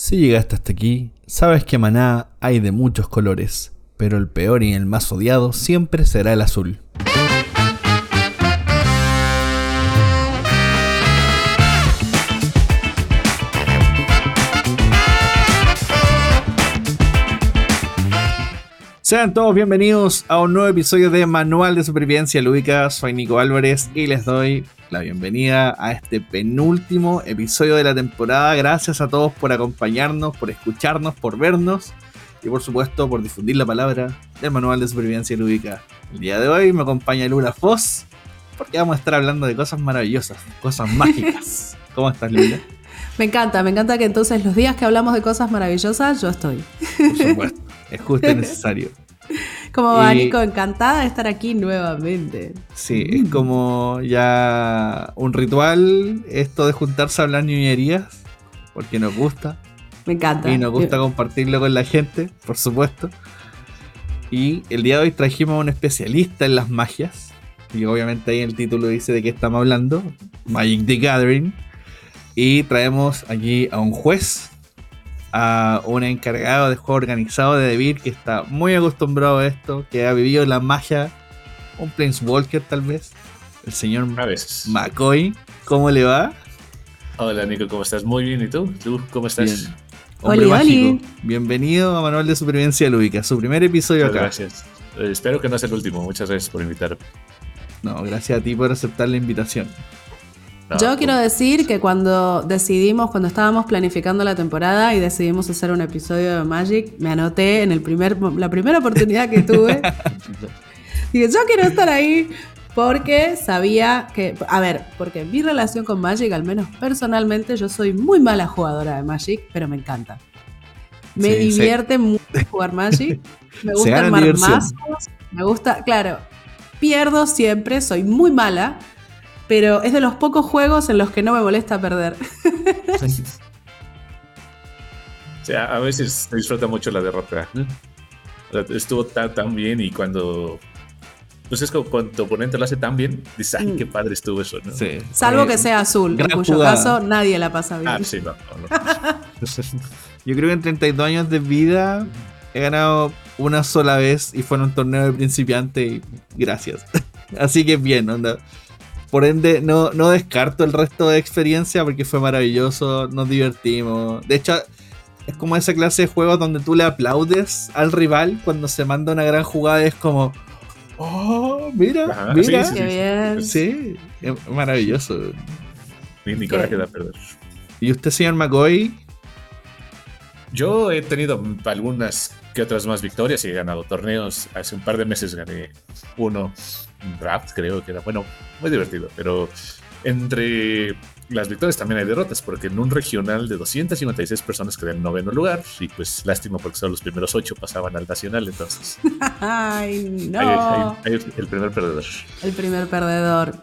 Si llegaste hasta aquí, sabes que Maná hay de muchos colores, pero el peor y el más odiado siempre será el azul. Sean todos bienvenidos a un nuevo episodio de Manual de Supervivencia Lúdica. Soy Nico Álvarez y les doy la bienvenida a este penúltimo episodio de la temporada. Gracias a todos por acompañarnos, por escucharnos, por vernos y por supuesto por difundir la palabra del Manual de Supervivencia Lúdica. El día de hoy me acompaña Lula Foss porque vamos a estar hablando de cosas maravillosas, cosas mágicas. ¿Cómo estás, Lula? Me encanta, me encanta que entonces los días que hablamos de cosas maravillosas, yo estoy. Por supuesto, es justo y necesario. Como va, Nico, encantada de estar aquí nuevamente. Sí, es como ya un ritual esto de juntarse a hablar ñuñerías, porque nos gusta. Me encanta. Y nos gusta compartirlo con la gente, por supuesto. Y el día de hoy trajimos a un especialista en las magias. Y obviamente ahí en el título dice de qué estamos hablando. Magic the Gathering. Y traemos aquí a un juez a un encargado de juego organizado de Devir que está muy acostumbrado a esto, que ha vivido la magia, un Planeswalker tal vez, el señor McCoy. ¿Cómo le va? Hola Nico, ¿cómo estás? Muy bien, ¿y tú? ¿Tú cómo estás? Hombre mágico. Bienvenido a Manual de Supervivencia Lúdica, su primer episodio acá. Gracias. Eh, espero que no sea el último. Muchas gracias por invitarme. No, gracias a ti por aceptar la invitación. Yo quiero decir que cuando decidimos, cuando estábamos planificando la temporada y decidimos hacer un episodio de Magic, me anoté en el primer, la primera oportunidad que tuve. Dije, yo quiero estar ahí porque sabía que, a ver, porque mi relación con Magic, al menos personalmente, yo soy muy mala jugadora de Magic, pero me encanta. Me divierte mucho jugar Magic. Me gusta armar mazos. Me gusta, claro, pierdo siempre, soy muy mala pero es de los pocos juegos en los que no me molesta perder. o sea, a veces se disfruta mucho la derrota. estuvo tan, tan bien y cuando pues es como cuando tu oponente lo hace tan bien, dices, ay, qué mm. padre estuvo eso, ¿no? Sí. Salvo que sea azul, en cuyo caso nadie la pasa bien. Ah, sí, no, Yo creo que en 32 años de vida he ganado una sola vez y fue en un torneo de principiante y gracias. Así que bien, onda. Por ende, no, no descarto el resto de experiencia porque fue maravilloso, nos divertimos. De hecho, es como esa clase de juegos donde tú le aplaudes al rival cuando se manda una gran jugada. Es como, oh, mira, mira. Sí, bien. sí, es maravilloso. Mi, coraje da perder. ¿Y usted, señor McCoy? Yo he tenido algunas que otras más victorias y he ganado torneos. Hace un par de meses gané uno draft, creo que era, bueno, muy divertido, pero entre las victorias también hay derrotas, porque en un regional de 256 personas quedé en noveno lugar, y pues lástima porque solo los primeros ocho pasaban al nacional, entonces. Ay, no. el primer perdedor. El primer perdedor.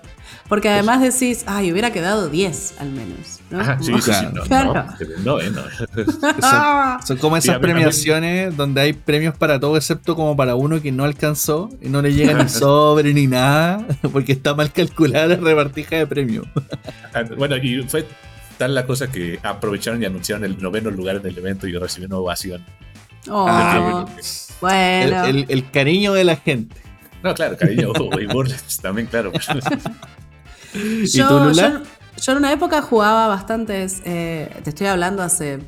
Porque además decís, ay, hubiera quedado 10 al menos. ¿no? sí, sí, sí, no, no, son, como esas premiaciones donde hay premios para todo excepto como para uno que no alcanzó y no le llega ni sobre ni nada porque está mal calculada la repartija de premios. Ah, bueno, y fue tal la cosa que aprovecharon y anunciaron el noveno lugar en el evento y yo recibí una ovación. Oh, bueno. El, cariño de la gente. No, claro, cariño y burles también, claro. yo, Yo, en una época jugaba bastantes, eh, te estoy hablando hace,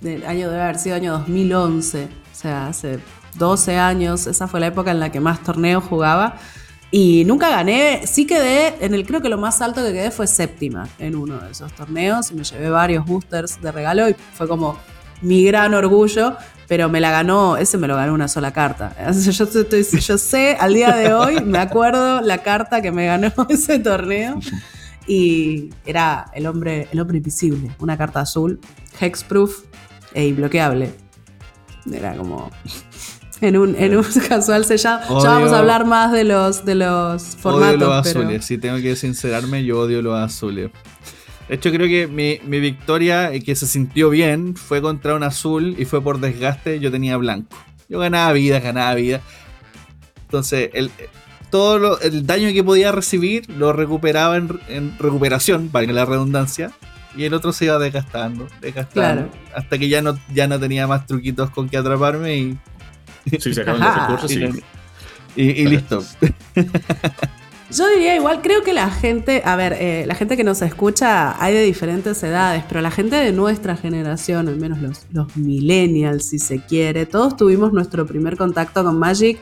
el año debe haber sido año 2011, o sea, hace 12 años, esa fue la época en la que más torneos jugaba. Y nunca gané, sí quedé, en el creo que lo más alto que quedé fue séptima en uno de esos torneos y me llevé varios boosters de regalo y fue como mi gran orgullo, pero me la ganó, ese me lo ganó una sola carta. Yo, yo sé, al día de hoy, me acuerdo la carta que me ganó ese torneo. Y era el hombre, el hombre invisible, una carta azul, hexproof e inbloqueable. Era como en un, en un casual sellado. ya vamos a hablar más de los, de los formatos. Odio los azules, si tengo que sincerarme, yo odio los azules. De hecho, creo que mi, mi victoria, eh, que se sintió bien, fue contra un azul y fue por desgaste. Yo tenía blanco. Yo ganaba vida, ganaba vida. Entonces, el, todo el daño que podía recibir lo recuperaba en, recuperación, para que la redundancia, y el otro se iba desgastando, desgastando, hasta que ya no, ya no tenía más truquitos con que atraparme y... Sí, se acaban los recursos y, y, listo. Yo diría igual, creo que la gente, a ver, eh, la gente que nos escucha hay de diferentes edades, pero la gente de nuestra generación, al menos los, los millennials si se quiere, todos tuvimos nuestro primer contacto con Magic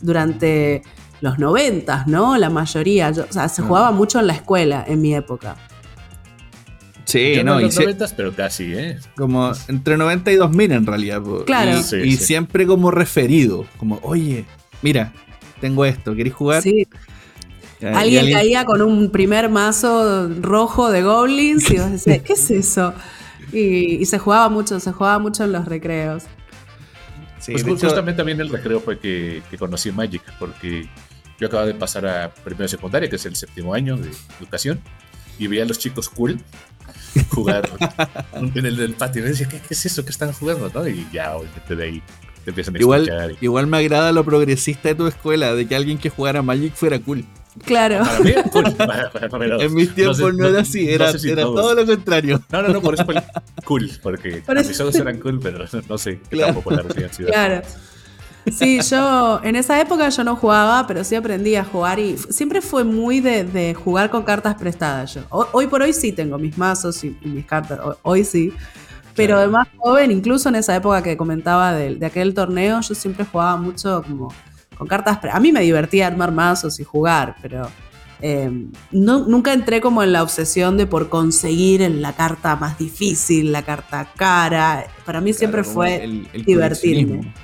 durante los noventas, ¿no? La mayoría. o sea, se jugaba mucho en la escuela en mi época. Sí, no, en los noventas, pero casi, ¿eh? Como entre 90 y 2000 en realidad. Claro. Y, siempre como referido, como, oye, mira, tengo esto, ¿queréis jugar? Sí. Alguien, caía con un primer mazo rojo de goblins y vos decías, ¿qué es eso? Y, se jugaba mucho, se jugaba mucho en los recreos. Sí, pues justamente también el recreo fue que, que conocí Magic, porque yo acababa de pasar a primero secundaria, que es el séptimo año de educación, y veía a los chicos cool jugar en el del patio. Y decía, ¿qué, es eso que están jugando? ¿no? Y ya, obviamente, de ahí te empiezan a igual, Igual me agrada lo progresista de tu escuela, de que alguien que jugara Magic fuera cool. Claro. en mis tiempos no, era así, era, era todo lo contrario. No, no, no, por eso fue cool, porque mis ojos eran cool, pero no sé claro. tan popular Claro. Sí, yo en esa época yo no jugaba, pero sí aprendí a jugar y siempre fue muy de, jugar con cartas prestadas. Yo. Hoy, por hoy sí tengo mis mazos y, mis cartas, hoy, sí. Pero de más joven, incluso en esa época que comentaba de, aquel torneo, yo siempre jugaba mucho como con cartas. A mí me divertía armar mazos y jugar, pero eh, nunca entré como en la obsesión de por conseguir la carta más difícil, la carta cara. Para mí siempre fue el, divertirme.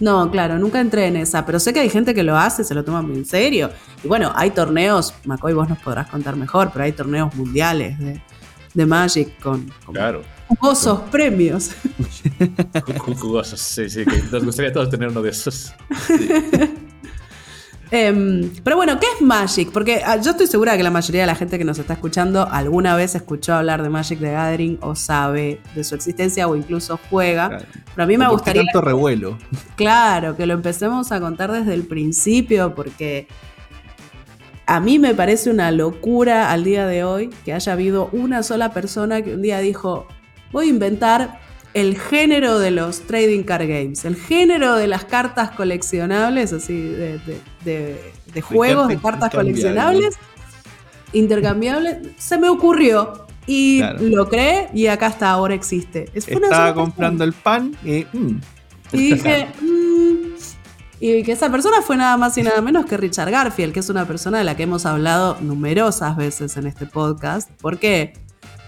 No, claro, nunca entré en esa, pero sé que hay gente que lo hace, se lo toma muy en serio. Y bueno, hay torneos, Macoy, vos nos podrás contar mejor, pero hay torneos mundiales de, Magic con, jugosos premios. Jugosos, sí, sí, que nos gustaría todos tener uno de esos. Em, pero bueno, ¿qué es Magic? Porque ah, yo estoy segura que la mayoría de la gente que nos está escuchando alguna vez escuchó hablar de Magic the Gathering o sabe de su existencia o incluso juega. Pero a mí me gustaría. tanto revuelo? Claro, que lo empecemos a contar desde el principio porque a mí me parece una locura al día de hoy que haya habido una sola persona que un día dijo: Voy a inventar el género de los trading card games, el género de las cartas coleccionables, así, de, juegos, de cartas coleccionables, intercambiables, se me ocurrió. Y lo creé y acá hasta ahora existe. Estaba comprando el pan y... Mm. y dije... Mm", y que esa persona fue nada más y nada menos que Richard Garfield, que es una persona de la que hemos hablado numerosas veces en este podcast, porque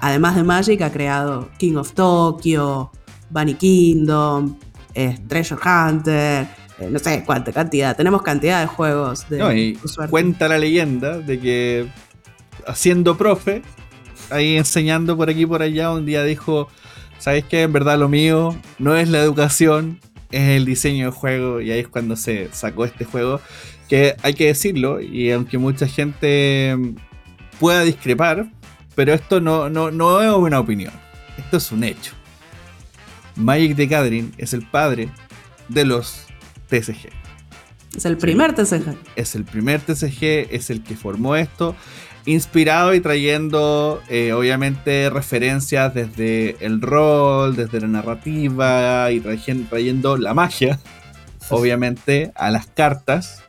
además de Magic, ha creado King of Tokyo, Bunny Kingdom, eh, Treasure Hunter, eh, no sé cuánta cantidad. Tenemos cantidad de juegos de no, y Cuenta la leyenda de que haciendo profe, ahí enseñando por aquí y por allá, un día dijo, ¿sabes qué? En verdad lo mío no es la educación, es el diseño de juego y ahí es cuando se sacó este juego que hay que decirlo y aunque mucha gente pueda discrepar, pero esto no, no, no es una opinión, esto es un hecho. Magic the Gathering es el padre de los TCG. Es el primer TCG. Es el primer TCG, es el que formó esto, inspirado y trayendo eh, obviamente referencias desde el rol, desde la narrativa y trayendo la magia, obviamente, a las cartas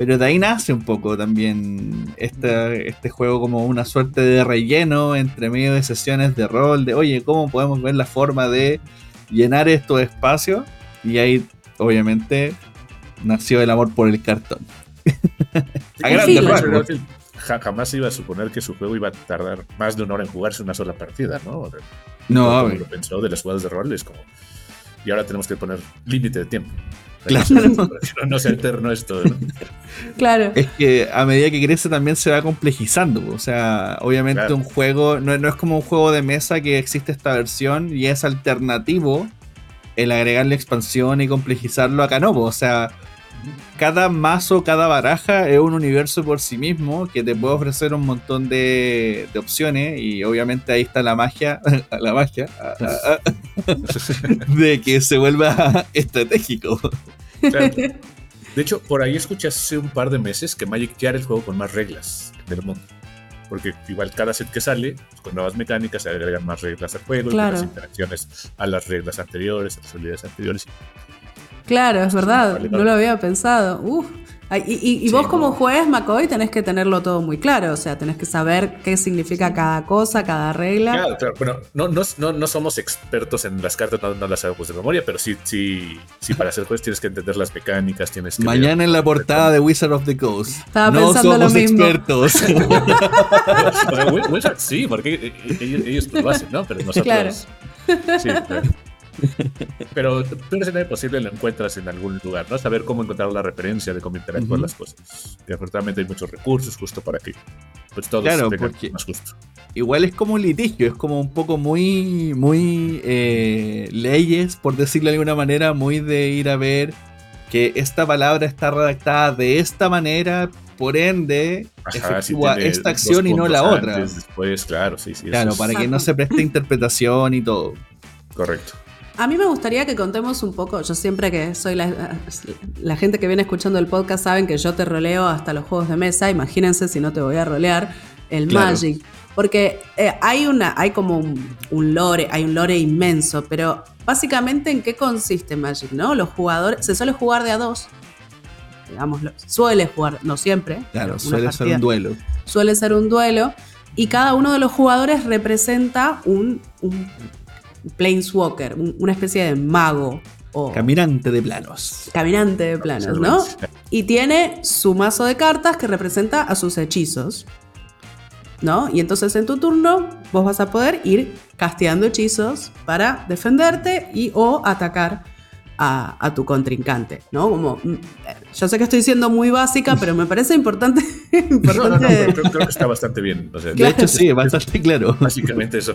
pero de ahí nace un poco también este, este juego como una suerte de relleno entre medio de sesiones de rol, de oye, ¿cómo podemos ver la forma de llenar estos espacios? Y ahí obviamente nació el amor por el cartón. a grandes Jamás iba a suponer que su juego iba a tardar más de una hora en jugarse una sola partida, ¿no? No, lo pensó de las jugadas de rol, es como. Y ahora tenemos que poner límite de tiempo. Claro. No, se eterno esto. Claro. Es que a medida que crece también se va complejizando. O sea, obviamente un juego no, es como un juego de mesa que existe esta versión y es alternativo el agregarle expansión y complejizarlo acá no. O sea, cada mazo, cada baraja es un universo por sí mismo que te puede ofrecer un montón de, opciones y obviamente ahí está la magia, la magia de que se vuelva estratégico. De hecho, por ahí escuché hace un par de meses que Magic ya era el juego con más reglas del mundo. porque igual cada set que sale, pues, con nuevas mecánicas, se agregan más reglas al juego, y las interacciones a las reglas anteriores, a las habilidades anteriores. Claro, es verdad, no lo había pensado. Uf. Ay, Y, y- y Sí, vos como juez, McCoy, tenés que tenerlo todo muy claro, o sea, tenés que saber qué significa cada cosa, cada regla. Claro, claro. Bueno, no, no, no, no somos expertos en las cartas, no, no las sabemos de memoria, pero sí, sí, sí, para ser juez tienes que entender las mecánicas, tienes que... Mañana en la portada de Wizard of the Coast. Estaba no pensando lo somos mismo. expertos. O sea, Wi- Wizard sí, porque ellos, ellos lo hacen, ¿no? Pero nosotros... Claro. Sí, claro. Pero, pero si no es posible, lo encuentras en algún lugar, ¿no? Saber cómo encontrar la referencia de cómo interactuar Ujú. las cosas. Y afortunadamente hay muchos recursos justo para que pues todos Claro, tengan porque- más justo. Igual es como un litigio, es como un poco muy, muy eh, leyes, por decirlo de alguna manera, muy de ir a ver que esta palabra está redactada de esta manera, por ende, Ajá, si efectúa tiene esta acción y no la puntos otra. antes, después, claro, sí, sí. Claro, es para que no se preste interpretación y todo. Correcto. A mí me gustaría que contemos un poco, yo siempre que soy la, la gente que viene escuchando el podcast saben que yo te roleo hasta los juegos de mesa, imagínense si no te voy a rolear el Claro. Magic. Porque eh, hay una, hay como un, un lore, hay un lore inmenso, pero básicamente en qué consiste Magic, ¿no? Los jugadores, se suele jugar de a dos, digámoslo, suele jugar, no siempre. Claro, suele ser un duelo. suele ser un duelo y cada uno de los jugadores representa un, un planeswalker, un- una especie de mago o Caminante de planos. caminante de planos, ¿no? Y tiene su mazo de cartas que representa a sus hechizos. ¿No? Y entonces en tu turno vos vas a poder ir casteando hechizos para defenderte y o atacar a, a tu contrincante, ¿no? Como, mm, yo sé que estoy siendo muy básica, pero me parece importante, No, no, no, importante pero creo, creo que está bastante bien. O sea, De hecho, sí, bastante claro. Básicamente eso.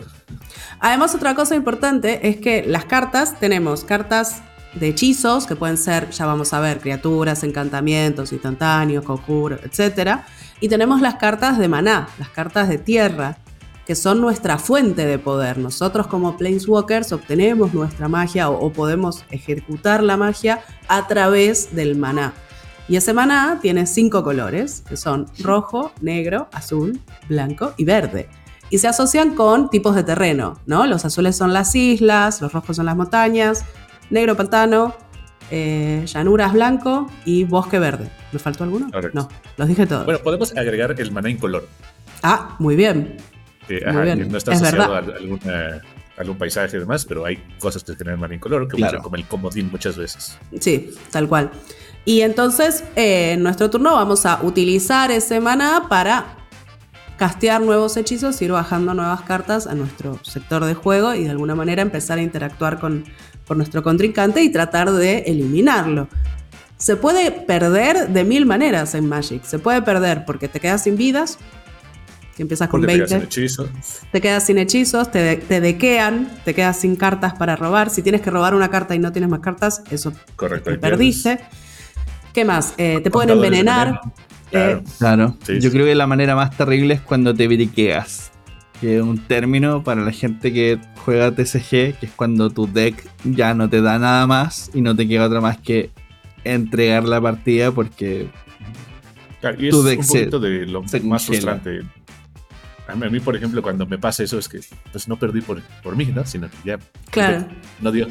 Además, otra cosa importante es que las cartas, tenemos cartas de hechizos, que pueden ser, ya vamos a ver, criaturas, encantamientos, instantáneos, conjuros, etc. Y tenemos las cartas de maná, las cartas de tierra, que son nuestra fuente de poder. Nosotros como Planeswalkers obtenemos nuestra magia o, o podemos ejecutar la magia a través del maná. Y ese maná tiene cinco colores, que son rojo, negro, azul, blanco y verde y se asocian con tipos de terreno, ¿no? Los azules son las islas, los rojos son las montañas, negro pantano, eh, llanuras blanco y bosque verde. ¿Me faltó alguno? Correcto. No, los dije todos. Bueno, podemos agregar el maná incoloro. ah, muy bien. Muy ajá, no está es asociado a alguna- algún paisaje y demás, pero hay cosas que tienen maná incoloro que Claro. usan como el comodín muchas veces. Sí, tal cual. Y entonces, eh, en nuestro turno vamos a utilizar ese maná para castear nuevos hechizos, ir bajando nuevas cartas a nuestro sector de juego y de alguna manera empezar a interactuar con, con nuestro contrincante y tratar de eliminarlo. Se puede perder de mil maneras en Magic. Se puede perder porque te quedas sin vidas, que empiezas con Porque te 20 hacen hechizo. te quedas sin hechizos, te, te dequean, te quedas sin cartas para robar. Si tienes que robar una carta y no tienes más cartas, eso Correcto. te perdiste. ¿Qué más? Eh, te pueden envenenar. Claro. Eh, Claro. Sí, Yo sí. creo que la manera más terrible es cuando te briqueas. Que es un término para la gente que juega TCG, que es cuando tu deck ya no te da nada más y no te queda otra más que entregar la partida porque Claro, y es tu un se- poquito de lo más congela. frustrante. A mí, a mí, por ejemplo, cuando me pasa eso es que pues no perdí por, por mí, ¿no? Sino que ya Claro. no dio.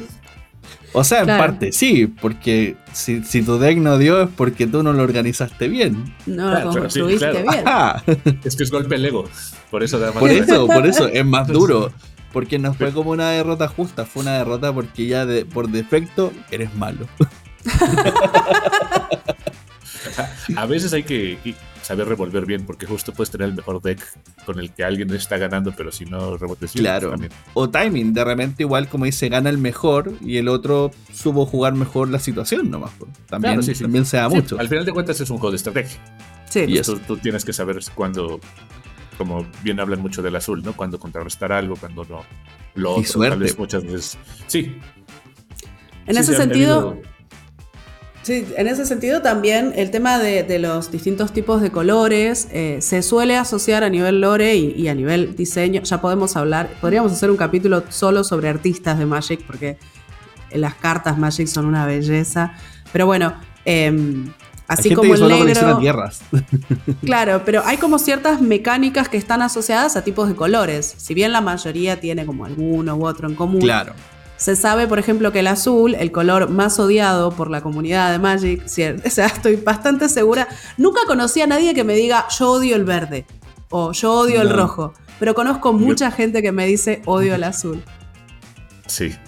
O sea, en parte sí, porque si, si tu deck no dio es porque tú no lo organizaste bien. No Claro, lo sí, construiste claro. bien. Ajá. Es que es golpe el ego. Por eso da más Por eso, por eso es más duro. Porque no fue como una derrota justa, fue una derrota porque ya de- por defecto eres malo. A veces hay que saber revolver bien, porque justo puedes tener el mejor deck con el que alguien está ganando, pero si no bien, Claro. también. O timing, de repente igual como dice, gana el mejor y el otro supo jugar mejor la situación nomás. pues. También, Claro, sí, sí. también se da Sí, mucho. Al final de cuentas es un juego de estrategia. Sí. Y es- Tú, tienes que saber cuándo, como bien hablan mucho del azul, ¿no? Cuándo contrarrestar algo, cuándo no. Lo Y otro, suerte. tal vez muchas veces. Sí. En sí, ese sentido, tenido- Sí, en ese sentido también el tema de, de los distintos tipos de colores eh, se suele asociar a nivel lore y, y a nivel diseño. Ya podemos hablar, podríamos hacer un capítulo solo sobre artistas de Magic porque las cartas Magic son una belleza. Pero bueno, em, Así Hay gente como que el negro. tierras. Claro, pero hay como ciertas mecánicas que están asociadas a tipos de colores. Si bien la mayoría tiene como alguno u otro en común. claro. Se sabe, por ejemplo, que el azul, el color más odiado por la comunidad de Magic, o sea, estoy bastante segura. Nunca conocí a nadie que me diga yo odio el verde o yo odio el rojo, pero conozco mucha gente que me dice odio el azul. Sí.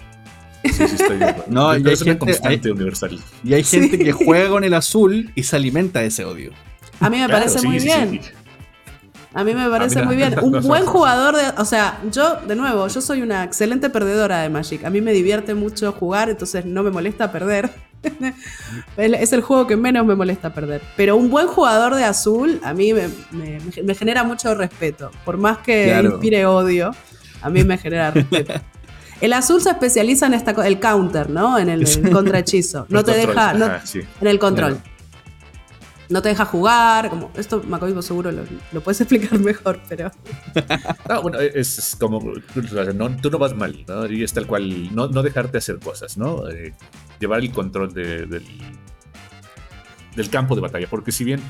Sí, sí, estoy de acuerdo. No, y hay es una gente- constante universal. Y hay gente Sí. que juega con el azul y se alimenta de ese odio. A mí me Claro, parece sí, muy sí, bien. A mí me parece muy bien. Un buen jugador de. O sea, yo, de nuevo, yo soy una excelente perdedora de Magic. A mí me divierte mucho jugar, entonces no me molesta perder. Es el juego que menos me molesta perder. Pero un buen jugador de azul, a mí me, me- me genera mucho respeto. Por más que Claro. inspire odio, a mí me genera respeto. El azul se especializa en esta, el counter, ¿no? En el, el contrahechizo. No te deja. no- ajá, sí. en el control. Claro. No te deja jugar. Como, esto, vos seguro lo, puedes explicar mejor, pero. No, bueno, es, como. no, tú no vas mal, ¿no? Y es tal cual. No, no dejarte hacer cosas, ¿no? Eh, llevar el control de- del, del campo de batalla. Porque si bien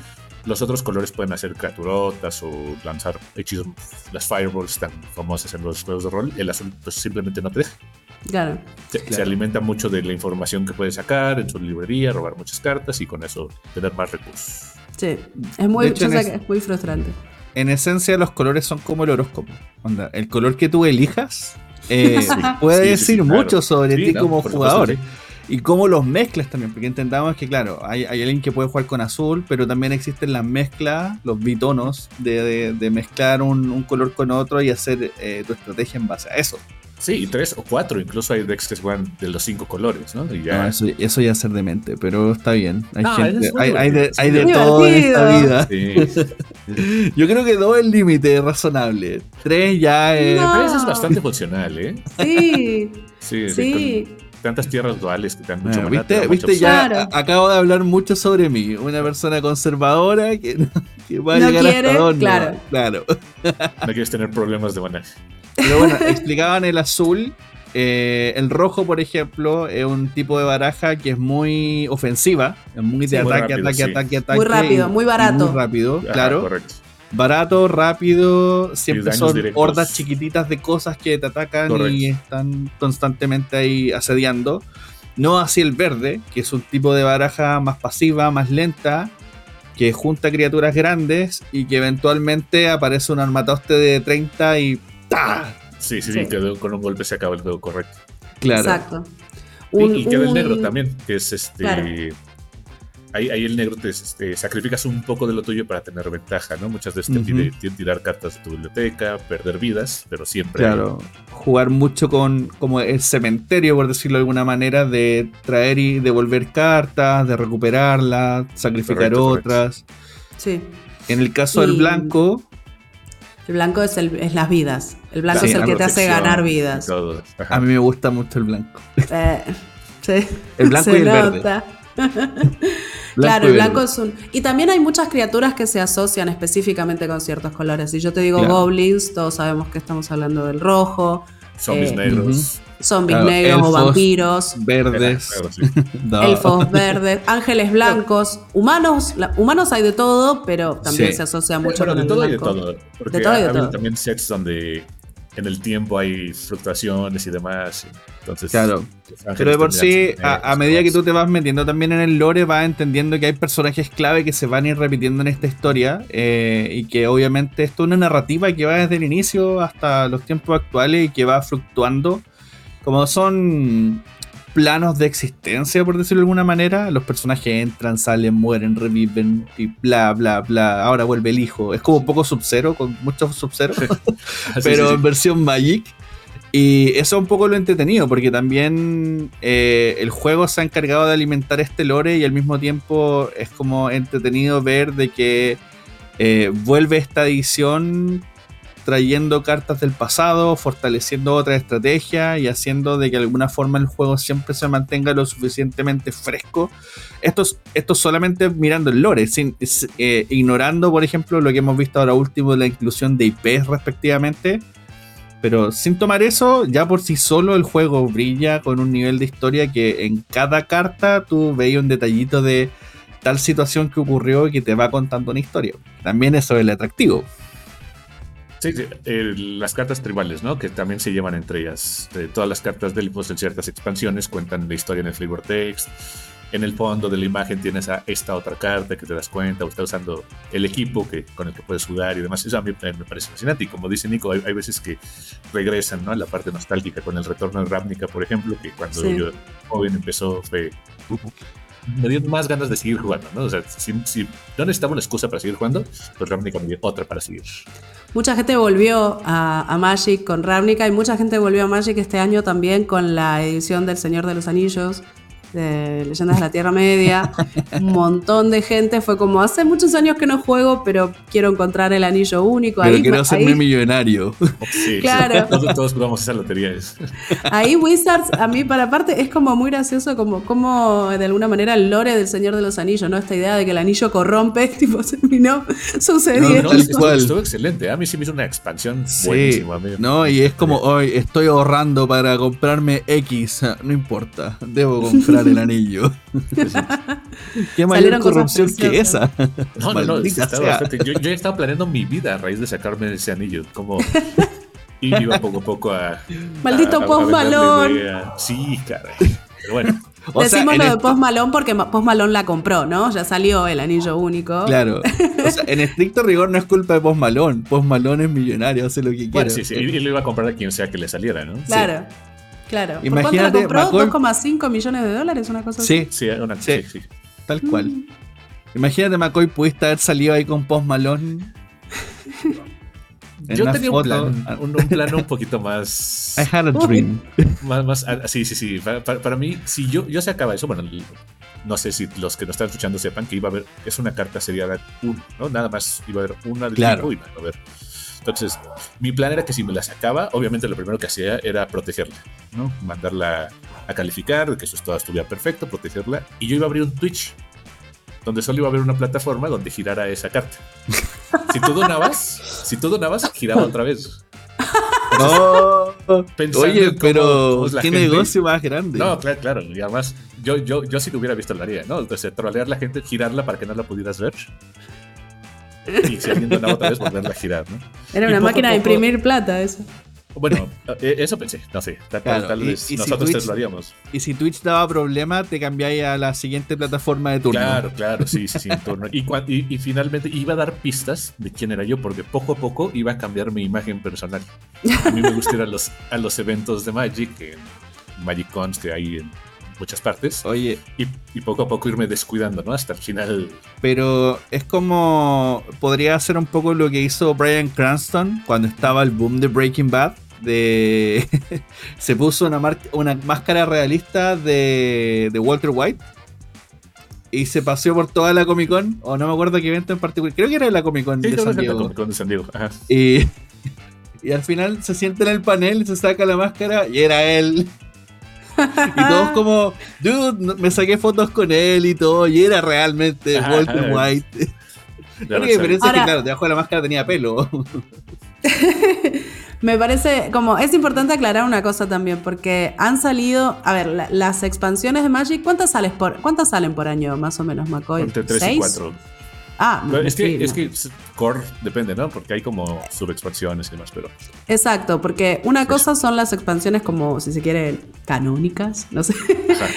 los otros colores pueden hacer criaturotas o lanzar hechizos, las fireballs tan famosas en los juegos de rol, el azul pues simplemente no te deja. Claro. Se, se Claro. alimenta mucho de la información que puede sacar en su librería, robar muchas cartas y con eso tener más recursos. Sí. Es muy, hecho, es- es frustrante. En esencia, los colores son como el horóscopo. Onda, el color que tú elijas eh, Sí. puede Sí, decir sí, claro. mucho sobre Sí, ti como jugador. Y cómo los mezclas también, porque entendamos que, claro, hay, hay alguien que puede jugar con azul, pero también existen las mezclas, los bitonos, de, de- de mezclar un, un color con otro y hacer eh, tu estrategia en base a eso. Sí, y tres o cuatro, incluso hay decks que juegan de los cinco colores, ¿no? Y ya. No, eso, eso ya es ser demente, pero está bien. Hay, No, gente- hay, hay de, hay todo en esta vida. Sí. Yo creo que dos es el límite razonable. Tres ya es. No. Pero eso es bastante funcional, ¿eh? Sí, Sí, sí. con tantas tierras duales que te dan mucho Ah, maná, te ¿Viste, viste ya Claro. acabo de hablar mucho sobre mí. Una persona conservadora que, va a No llegar quiere, hasta donde claro. claro. No quieres tener problemas de maná. Pero bueno, explicaban el azul. eh, el rojo, por ejemplo, es un tipo de baraja que es muy ofensiva. Es muy de Sí, muy ataque, rápido, ataque, sí. ataque, ataque. Muy rápido, y- muy barato. Muy rápido, Ajá, claro. correcto. Barato, rápido, siempre son directos. hordas chiquititas de cosas que te atacan y están constantemente ahí asediando. No así el verde, que es un tipo de baraja más pasiva, más lenta, que junta criaturas grandes y que eventualmente aparece un armatoste de 30 y ¡ta! Sí, sí, Sí. sí, que de- con un golpe se acaba el juego, correcto. Claro. Exacto. Y- Un- y, queda el un- negro también, que es este. Claro. Ahí, ahí el negro te este, sacrificas un poco de lo tuyo para tener ventaja, ¿no? Muchas veces te pide ti- tirar cartas de tu biblioteca, perder vidas, pero siempre. hay- Claro, jugar mucho con como el cementerio, por decirlo de alguna manera, de traer y devolver cartas, de recuperarlas, sacrificar Correcto, correcto. otras. Sí. En el caso del blanco, El blanco es, el, es las vidas. El blanco Sí, es el que te hace ganar vidas. a mí me gusta mucho el blanco. Eh, sí. El blanco Se y el verde. nota. Claro, y el blanco verde. es un. Y también hay muchas criaturas que se asocian específicamente con ciertos colores. Si yo te digo Claro. goblins, todos sabemos que estamos hablando del rojo. Zombies eh, negros. Zombies Claro, negros o vampiros. Verdes. Elfos verdes, ángeles blancos, humanos, la- humanos hay de todo, pero también Sí. se asocia mucho Bueno, con de el todo y de blanco. todo. Porque De todo y de todo. también sets donde en el tiempo hay fluctuaciones y demás. Entonces, Claro. Pero de por sí, a, medida que tú te vas metiendo también en el lore, vas entendiendo que hay personajes clave que se van a ir repitiendo en esta historia eh, y que obviamente esto es una narrativa que va desde el inicio hasta los tiempos actuales y que va fluctuando. Como son planos de existencia, por decirlo de alguna manera, los personajes entran, salen, mueren, reviven y bla, bla, bla. Ahora vuelve el hijo. Es como un poco Sub-Zero, con muchos Sub-Zero Sí, pero sí, sí. en versión Magic. Y eso es un poco lo entretenido, porque también eh, el juego se ha encargado de alimentar este lore y al mismo tiempo es como entretenido ver de que eh, vuelve esta edición trayendo cartas del pasado, fortaleciendo otra estrategia y haciendo de que de alguna forma el juego siempre se mantenga lo suficientemente fresco. Esto, es- esto solamente mirando el lore, sin, eh, ignorando, por ejemplo, lo que hemos visto ahora último de la inclusión de IPs respectivamente. Pero sin tomar eso, ya por sí solo el juego brilla con un nivel de historia que en cada carta tú veías un detallito de tal situación que ocurrió y que te va contando una historia. También eso es el atractivo. Sí, sí, eh, las cartas tribales, ¿no? Que también se llevan entre ellas. Eh, todas las cartas del pues, en ciertas expansiones cuentan la historia en el flavor text. En el fondo de la imagen tienes a esta otra carta que te das cuenta o está usando el equipo que, con el que puedes jugar y demás. Eso a mí me parece fascinante. Y como dice Nico, hay, veces que regresan ¿no? a la parte nostálgica con el retorno de Ravnica, por ejemplo, que cuando yo joven empezó fue me dio más ganas de seguir jugando, ¿no? O sea, si, si no necesitaba una excusa para seguir jugando, pues Ravnica me dio otra para seguir. Mucha gente volvió a, Magic con Ravnica y mucha gente volvió a Magic este año también con la edición del Señor de los Anillos de Leyendas de la Tierra Media. Un montón de gente fue como, hace muchos años que no juego, pero quiero encontrar el anillo único. Pero quiero hacerme millonario. Sí, claro. Todos, todos jugamos esa lotería. Ahí Wizards, a mí para parte, es como muy gracioso como, como de alguna manera el lore del Señor de los Anillos, ¿no? Esta idea de que el anillo corrompe, tipo, se terminó sucediendo. No, estuvo, excelente. A mí sí me hizo una expansión buenísima. No, y es como, hoy estoy ahorrando para comprarme X. No importa, debo comprar el anillo. Qué mayor corrupción que esa. No, no, no. Yo, yo he estado planeando mi vida a raíz de sacarme ese anillo. Como. Y iba poco a poco a. Maldito Post Malone. Sí, caray. Pero bueno. Decimos lo de Post Malone porque Post Malone la compró, ¿no? Ya salió el anillo único. Claro. O sea, en estricto rigor no es culpa de Post Malone. Post Malone es millonario, hace lo que quiere. sí, sí. Y lo iba a comprar a quien sea que le saliera, ¿no? Claro. Claro. Imagínate, ¿Por cuánto la compró? ¿2,5 millones de dólares? Una cosa sí, así. Sí, una, sí, sí, Tal cual. Mm. Imagínate, McCoy, pudiste haber salido ahí con Post Malone. Yo tenía un plan, un, plano un poquito más. I had a dream. Más, más, ah, sí, sí, sí. Para, mí, si yo, yo se acaba eso, bueno, no sé si los que nos están escuchando sepan que iba a haber, es una carta seriada uno, ¿no? Nada más iba a haber una del claro. iba a haber entonces, mi plan era que si me la sacaba, obviamente lo primero que hacía era protegerla, ¿no? Mandarla a calificar, que eso todo estuviera perfecto, protegerla. Y yo iba a abrir un Twitch, donde solo iba a haber una plataforma donde girara esa carta. si tú donabas, si tú donabas, giraba otra vez. no, oye, pero qué negocio más grande. No, claro, claro. Y además, yo, yo, yo si lo hubiera visto lo haría, ¿no? Entonces, trolear la gente, girarla para que no la pudieras ver y si alguien donaba otra vez, volverla a girar, ¿no? Era una máquina de imprimir plata, eso. Bueno, eh, eso pensé, no sé, tal, vez nosotros te lo haríamos. Y si Twitch daba problema, te cambiáis a la siguiente plataforma de turno. Claro, claro, sí, sí, sí, turno. Y, y, finalmente iba a dar pistas de quién era yo, porque poco a poco iba a cambiar mi imagen personal. A mí me gusta ir a los, a los eventos de Magic, Magic Cons que hay en muchas partes. Oye. Y, poco a poco irme descuidando, ¿no? Hasta el final. Pero es como. Podría ser un poco lo que hizo Brian Cranston cuando estaba el boom de Breaking Bad. De. se puso una, una máscara realista de, de Walter White y se paseó por toda la Comic Con, o no me acuerdo qué evento en particular, creo que era la Comic Con de San Diego. de San Diego. Y, y, al final se siente en el panel, se saca la máscara y era él y todos como, dude, me saqué fotos con él y todo, y era realmente Walter White. La única diferencia es que, claro, debajo de la máscara tenía pelo. Me parece como es importante aclarar una cosa también porque han salido, a ver, las expansiones de Magic, ¿cuántas sales por cuántas salen por año más o menos, McCoy? Entre 3 y 4. Ah, es que, es que core depende, ¿no? Porque hay como subexpansiones y demás, pero. Exacto, porque una cosa son las expansiones como, si se quiere, canónicas, no sé.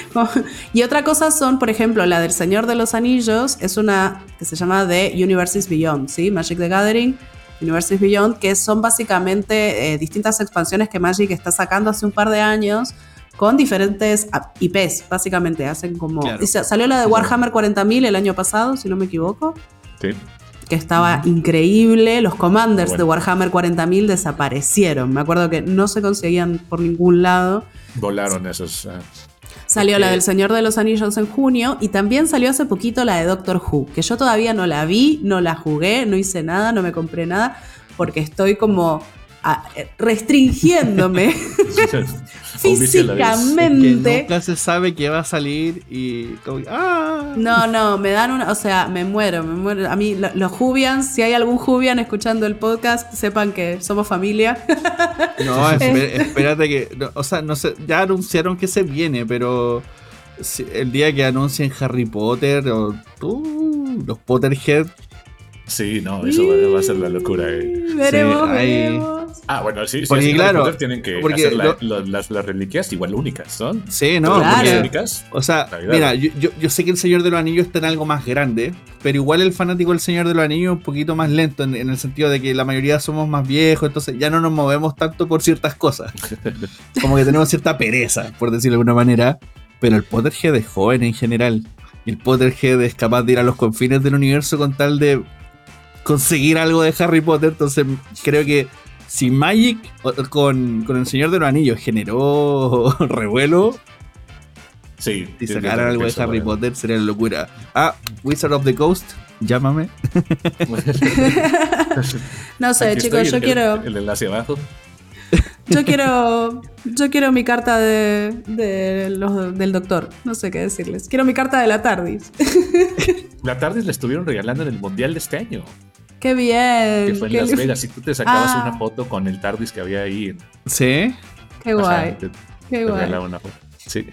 y otra cosa son, por ejemplo, la del Señor de los Anillos, es una que se llama The Universes Beyond, ¿sí? Magic the Gathering. Universes Beyond, que son básicamente eh, distintas expansiones que Magic está sacando hace un par de años con diferentes IPs, básicamente. Hacen como. Salió la de Warhammer 40.000 el año pasado, si no me equivoco. Sí. Que estaba increíble. Los commanders de Warhammer 40.000 desaparecieron. Me acuerdo que no se conseguían por ningún lado. Volaron esos. Ah, salió la del Señor de los Anillos en junio y también salió hace poquito la de Doctor Who, que yo todavía no la vi, no la jugué, no hice nada, no me compré nada, porque estoy como restringiéndome físicamente. nunca se sabe que va a salir y ¡ah! No, no, me dan una, o sea, me muero, me muero. A mí los Jubians, si hay algún Jubian escuchando el podcast, sepan que somos familia. No, espérate que, o sea, no sé, ya anunciaron que se viene, pero si- el día que anuncien Harry Potter o uh, los Potterhead, Sí, no, eso va, va a ser la locura. eh. Veremos, ahí- veremos. Ah, bueno, sí, sí. Porque, claro, Potter tienen que porque hacer la- lo- lo- las, las reliquias igual únicas, ¿no? sí, ¿no? Claro. Únicas. o sea, mira, yo, yo- yo sé que el Señor de los Anillos está en algo más grande, pero igual el fanático del Señor de los Anillos es un poquito más lento en, en el sentido de que la mayoría somos más viejos, entonces ya no nos movemos tanto por ciertas cosas. Como que tenemos cierta pereza, por decirlo de alguna manera, pero el Potterhead es joven en general. Y el Potterhead es capaz de ir a los confines del universo con tal de conseguir algo de Harry Potter. Entonces creo que si Magic con, con el Señor de los Anillos generó revuelo, Sí. si sacaran algo de Harry bueno. Potter sería la locura. Ah, Wizard of the Coast, llámame. No sé, Aquí chicos, yo el- quiero, El, el enlace abajo. yo quiero, yo quiero mi carta de, de los, del doctor. No sé qué decirles. Quiero mi carta de la TARDIS. La tarde la estuvieron regalando en el Mundial de este año, Qué bien. que fue en qué, Las Vegas. Y tú te sacabas Ah. una foto con el TARDIS que había ahí. ¿Sí? qué Ajá, guay. te- Qué te guay. una foto. Sí.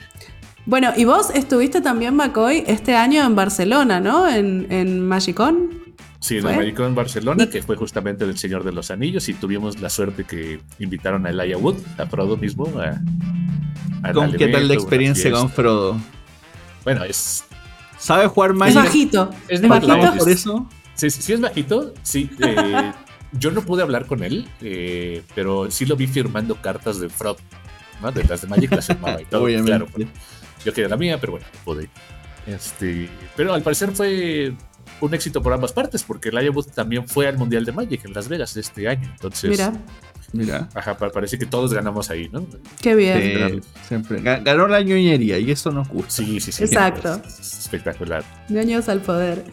Bueno, y vos estuviste también, McCoy, este año en Barcelona, ¿no? En, en Magicon. Sí, en Médico en Barcelona, que fue justamente del Señor de los Anillos, y tuvimos la suerte que invitaron a Elijah Wood, a Frodo mismo, a, a- ¿Con qué tal la experiencia con Frodo? Bueno, es. ¿Sabe jugar Es Magic? bajito. es Es bajito. por eso? Sí, sí, sí es bajito, sí. eh, yo no pude hablar con él, eh, pero sí lo vi firmando cartas de Frodo, ¿no? De las de Magic las firmaba y todo. Obviamente. Claro, yo quería la mía, pero bueno, no pude. Este, pero al parecer fue un éxito por ambas partes, porque Elijah Wood también fue al Mundial de Magic en Las Vegas este año. Entonces, Mira, Mira. Ajá, pa- parece que todos ganamos ahí, ¿no? qué bien. Sí, siempre. Ga- Ganó la ñoñería y eso nos gusta. Sí, sí, sí. Exacto. Es espectacular. Ñoños al poder.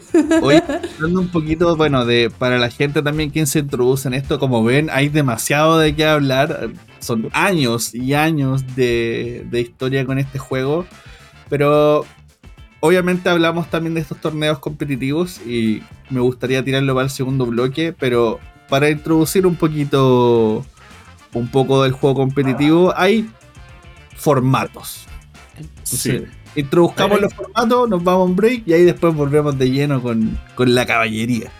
Hoy hablando un poquito, bueno, de para la gente también quien se introduce en esto, como ven, hay demasiado de qué hablar. Son años y años de, de historia con este juego. Pero obviamente hablamos también de estos torneos competitivos y me gustaría tirarlo para el segundo bloque, pero para introducir un poquito un poco del juego competitivo, hay formatos. Sí. Introduzcamos los formatos, nos vamos a un break y ahí después volvemos de lleno con, con la caballería.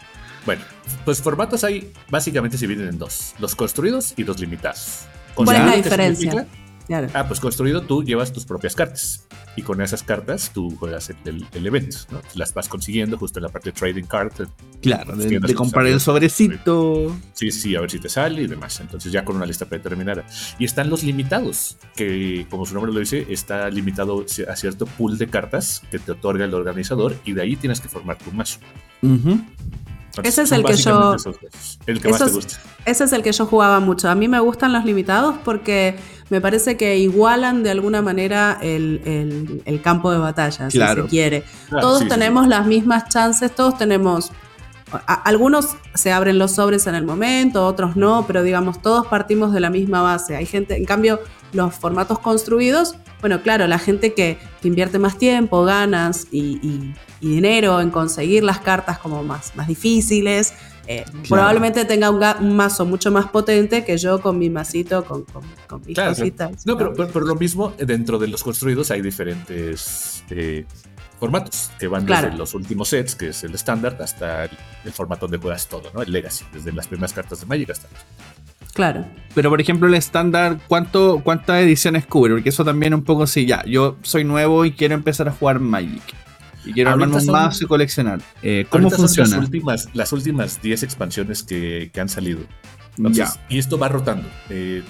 Bueno, pues formatos hay básicamente se dividen en dos: los construidos y los limitados. ¿Cuál es la Construido, ¿qué diferencia? significa? Claro. Ah, pues construido tú llevas tus propias cartas y con esas cartas tú juegas el, el- el evento, ¿no? Las vas consiguiendo justo en la parte de trading card. Claro, de, de comprar el sobrecito. Sí, sí, a ver si te sale y demás. Entonces ya con una lista predeterminada. Y están los limitados, que como su nombre lo dice, está limitado a cierto pool de cartas que te otorga el organizador y de ahí tienes que formar tu mazo. Ujú. Entonces, Ese es el que yo- esos. El que más te gusta. Ese es el que yo jugaba mucho. A mí me gustan los limitados porque me parece que igualan de alguna manera el, el- el campo de batalla, Claro. si se quiere. Claro, todos sí, sí, tenemos las mismas chances, todos tenemos... a- algunos se abren los sobres en el momento, otros no, pero digamos, todos partimos de la misma base. Hay gente, en cambio, los formatos construidos, bueno, claro, la gente que, que invierte más tiempo, ganas y, y- y dinero en conseguir las cartas como más, más difíciles, eh, probablemente tenga un, mazo mucho más potente que yo con mi masito, con, con, con mis Claro, cositas. No, pero, pero lo mismo, eh, dentro de los construidos hay diferentes eh, formatos que van Claro. desde los últimos sets, que es el estándar, hasta el, el formato donde juegas todo, ¿no? El Legacy, desde las primeras cartas de Magic hasta. Claro. Pero por ejemplo, el estándar, ¿cuánto, ¿cuántas ediciones cubre? Porque eso también un poco sí, ya, yo soy nuevo y quiero empezar a jugar Magic. Y quiero Ahorita armarme un son- mazo y coleccionar. Eh, ¿Cómo funciona? las últimas, las últimas 10 expansiones que, que han salido. Entonces, Ya. Y esto va rotando. Eh,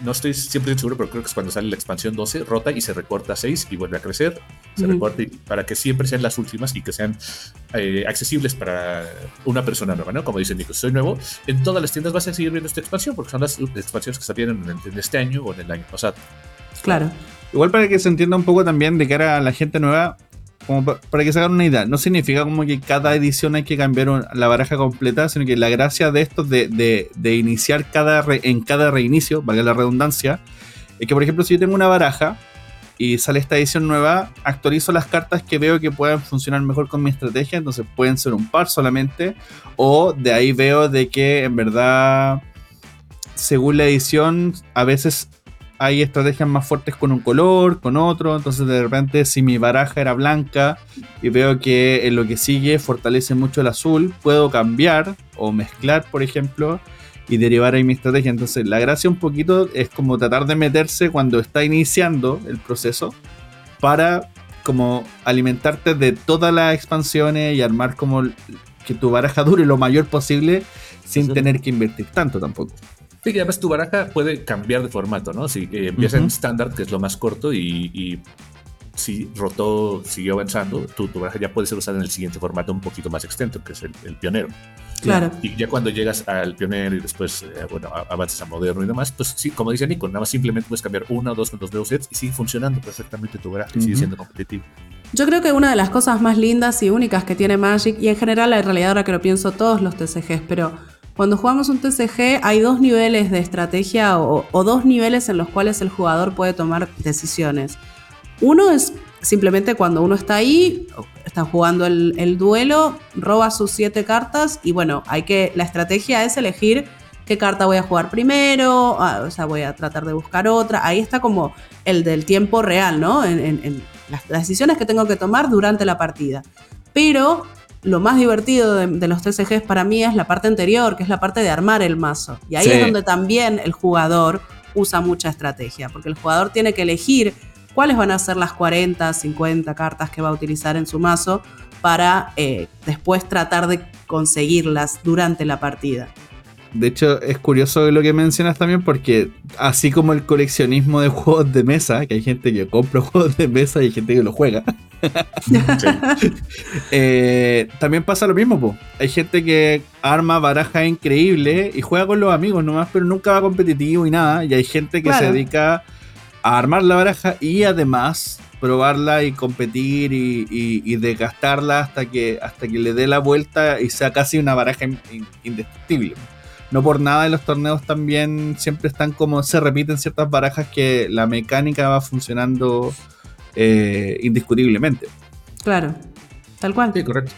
no estoy siempre seguro, pero creo que es cuando sale la expansión 12, rota y se recorta a 6 y vuelve a crecer. Se recorta y- para que siempre sean las últimas y que sean eh, accesibles para una persona nueva, ¿no? Como dice Nico, soy nuevo. En todas las tiendas vas a seguir viendo esta expansión porque son las expansiones que salieron en, en este año o en el año pasado. Claro. Igual para que se entienda un poco también de cara a la gente nueva, como pa- para que se hagan una idea, no significa como que cada edición hay que cambiar la baraja completa, sino que la gracia de esto de, de- iniciar cada en cada reinicio, valga la redundancia, es que por ejemplo si yo tengo una baraja y sale esta edición nueva, actualizo las cartas que veo que puedan funcionar mejor con mi estrategia, entonces pueden ser un par solamente, o de ahí veo de que en verdad, según la edición, a veces hay estrategias más fuertes con un color, con otro. Entonces, de repente, si mi baraja era blanca y veo que en lo que sigue fortalece mucho el azul, puedo cambiar o mezclar, por ejemplo, y derivar ahí mi estrategia. Entonces, la gracia un poquito es como tratar de meterse cuando está iniciando el proceso para como alimentarte de todas las expansiones y armar como que tu baraja dure lo mayor posible sin tener que invertir tanto tampoco. Sí, además tu baraja puede cambiar de formato, ¿no? Si eh, empieza en estándar, que es lo más corto, y, si rotó, siguió avanzando, tu, baraja ya puede ser usada en el siguiente formato un poquito más extenso, que es el, pionero. Claro. Y ya cuando llegas al pionero y después, eh, bueno, avanzas a moderno y demás, pues sí, como dice Nico, nada más simplemente puedes cambiar una o dos con los nuevos sets y sigue funcionando perfectamente tu baraja y sigue siendo competitivo. Yo creo que una de las cosas más lindas y únicas que tiene Magic, y en general, en realidad ahora que lo pienso, todos los TCGs, pero cuando jugamos un TCG hay dos niveles de estrategia o, dos niveles en los cuales el jugador puede tomar decisiones. Uno es simplemente cuando uno está ahí, está jugando el, duelo, roba sus siete cartas y bueno, hay que, la estrategia es elegir qué carta voy a jugar primero, ah, o sea, voy a tratar de buscar otra. Ahí está como el del tiempo real, ¿no? en las decisiones que tengo que tomar durante la partida. Pero lo más divertido de, los TCGs para mí es la parte anterior, que es la parte de armar el mazo. Y ahí es donde también el jugador usa mucha estrategia, porque el jugador tiene que elegir cuáles van a ser las 40, 50 cartas que va a utilizar en su mazo para eh, después tratar de conseguirlas durante la partida. De hecho, es curioso lo que mencionas también porque así como el coleccionismo de juegos de mesa, que hay gente que compra juegos de mesa y hay gente que lo juega, eh, también pasa lo mismo. Hay gente que arma baraja increíble y juega con los amigos nomás, pero nunca va competitivo y nada. Y hay gente que se dedica a armar la baraja y además probarla y competir y, y, desgastarla hasta que, hasta que le dé la vuelta y sea casi una baraja indestructible no por nada en los torneos también siempre están como se repiten ciertas barajas que la mecánica va funcionando eh, indiscutiblemente. Claro, tal cual. Sí, correcto.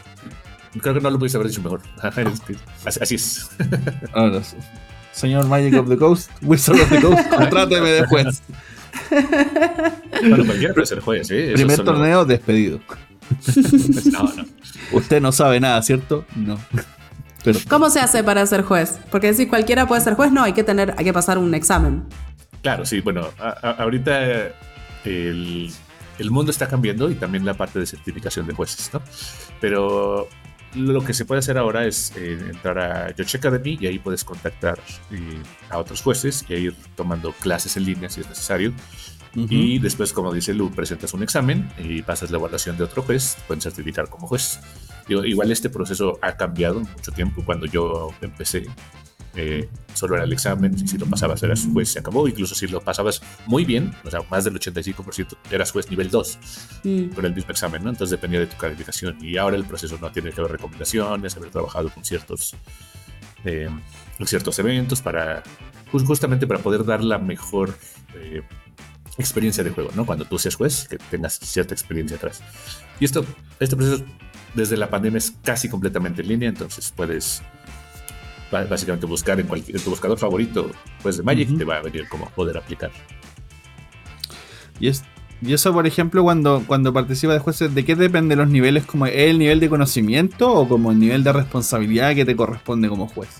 Creo que no lo pudiste haber dicho mejor. así, es. Señor Magic of the Coast, Wizard of the Coast, contráteme de juez. Bueno, cualquiera puede ser juez, ¿eh? Primer torneo despedido. no, no. Usted no sabe nada, ¿cierto? No. ¿Cómo se hace para ser juez? Porque si cualquiera puede ser juez, no, hay que tener, hay que pasar un examen. Claro, sí, bueno, ahorita el, mundo está cambiando y también la parte de certificación de jueces, ¿no? Pero lo que se puede hacer ahora es eh, entrar a Yoche Academy y ahí puedes contactar eh, a otros jueces y ir tomando clases en línea si es necesario. Y después, como dice Lu, presentas un examen y pasas la evaluación de otro juez, pueden certificar como juez igual este proceso ha cambiado mucho tiempo. Cuando yo empecé, eh, solo era el examen, si lo pasabas eras juez, se acabó. Incluso si lo pasabas muy bien, o sea, más del 85% eras juez nivel 2 mm. con el mismo examen, ¿no? Entonces dependía de tu calificación. Y ahora el proceso no tiene que haber recomendaciones, haber trabajado con ciertos, eh, ciertos eventos para, justamente para poder dar la mejor eh, experiencia de juego, ¿no? Cuando tú seas juez, que tengas cierta experiencia atrás. Y esto, este proceso desde la pandemia es casi completamente en línea, entonces puedes básicamente buscar en, cualquier, tu buscador favorito pues de Magic, te va a venir como poder aplicar. Y, es, y eso, por ejemplo, cuando, cuando participa de jueces, ¿de qué depende los niveles? ¿Como el nivel de conocimiento o como el nivel de responsabilidad que te corresponde como juez?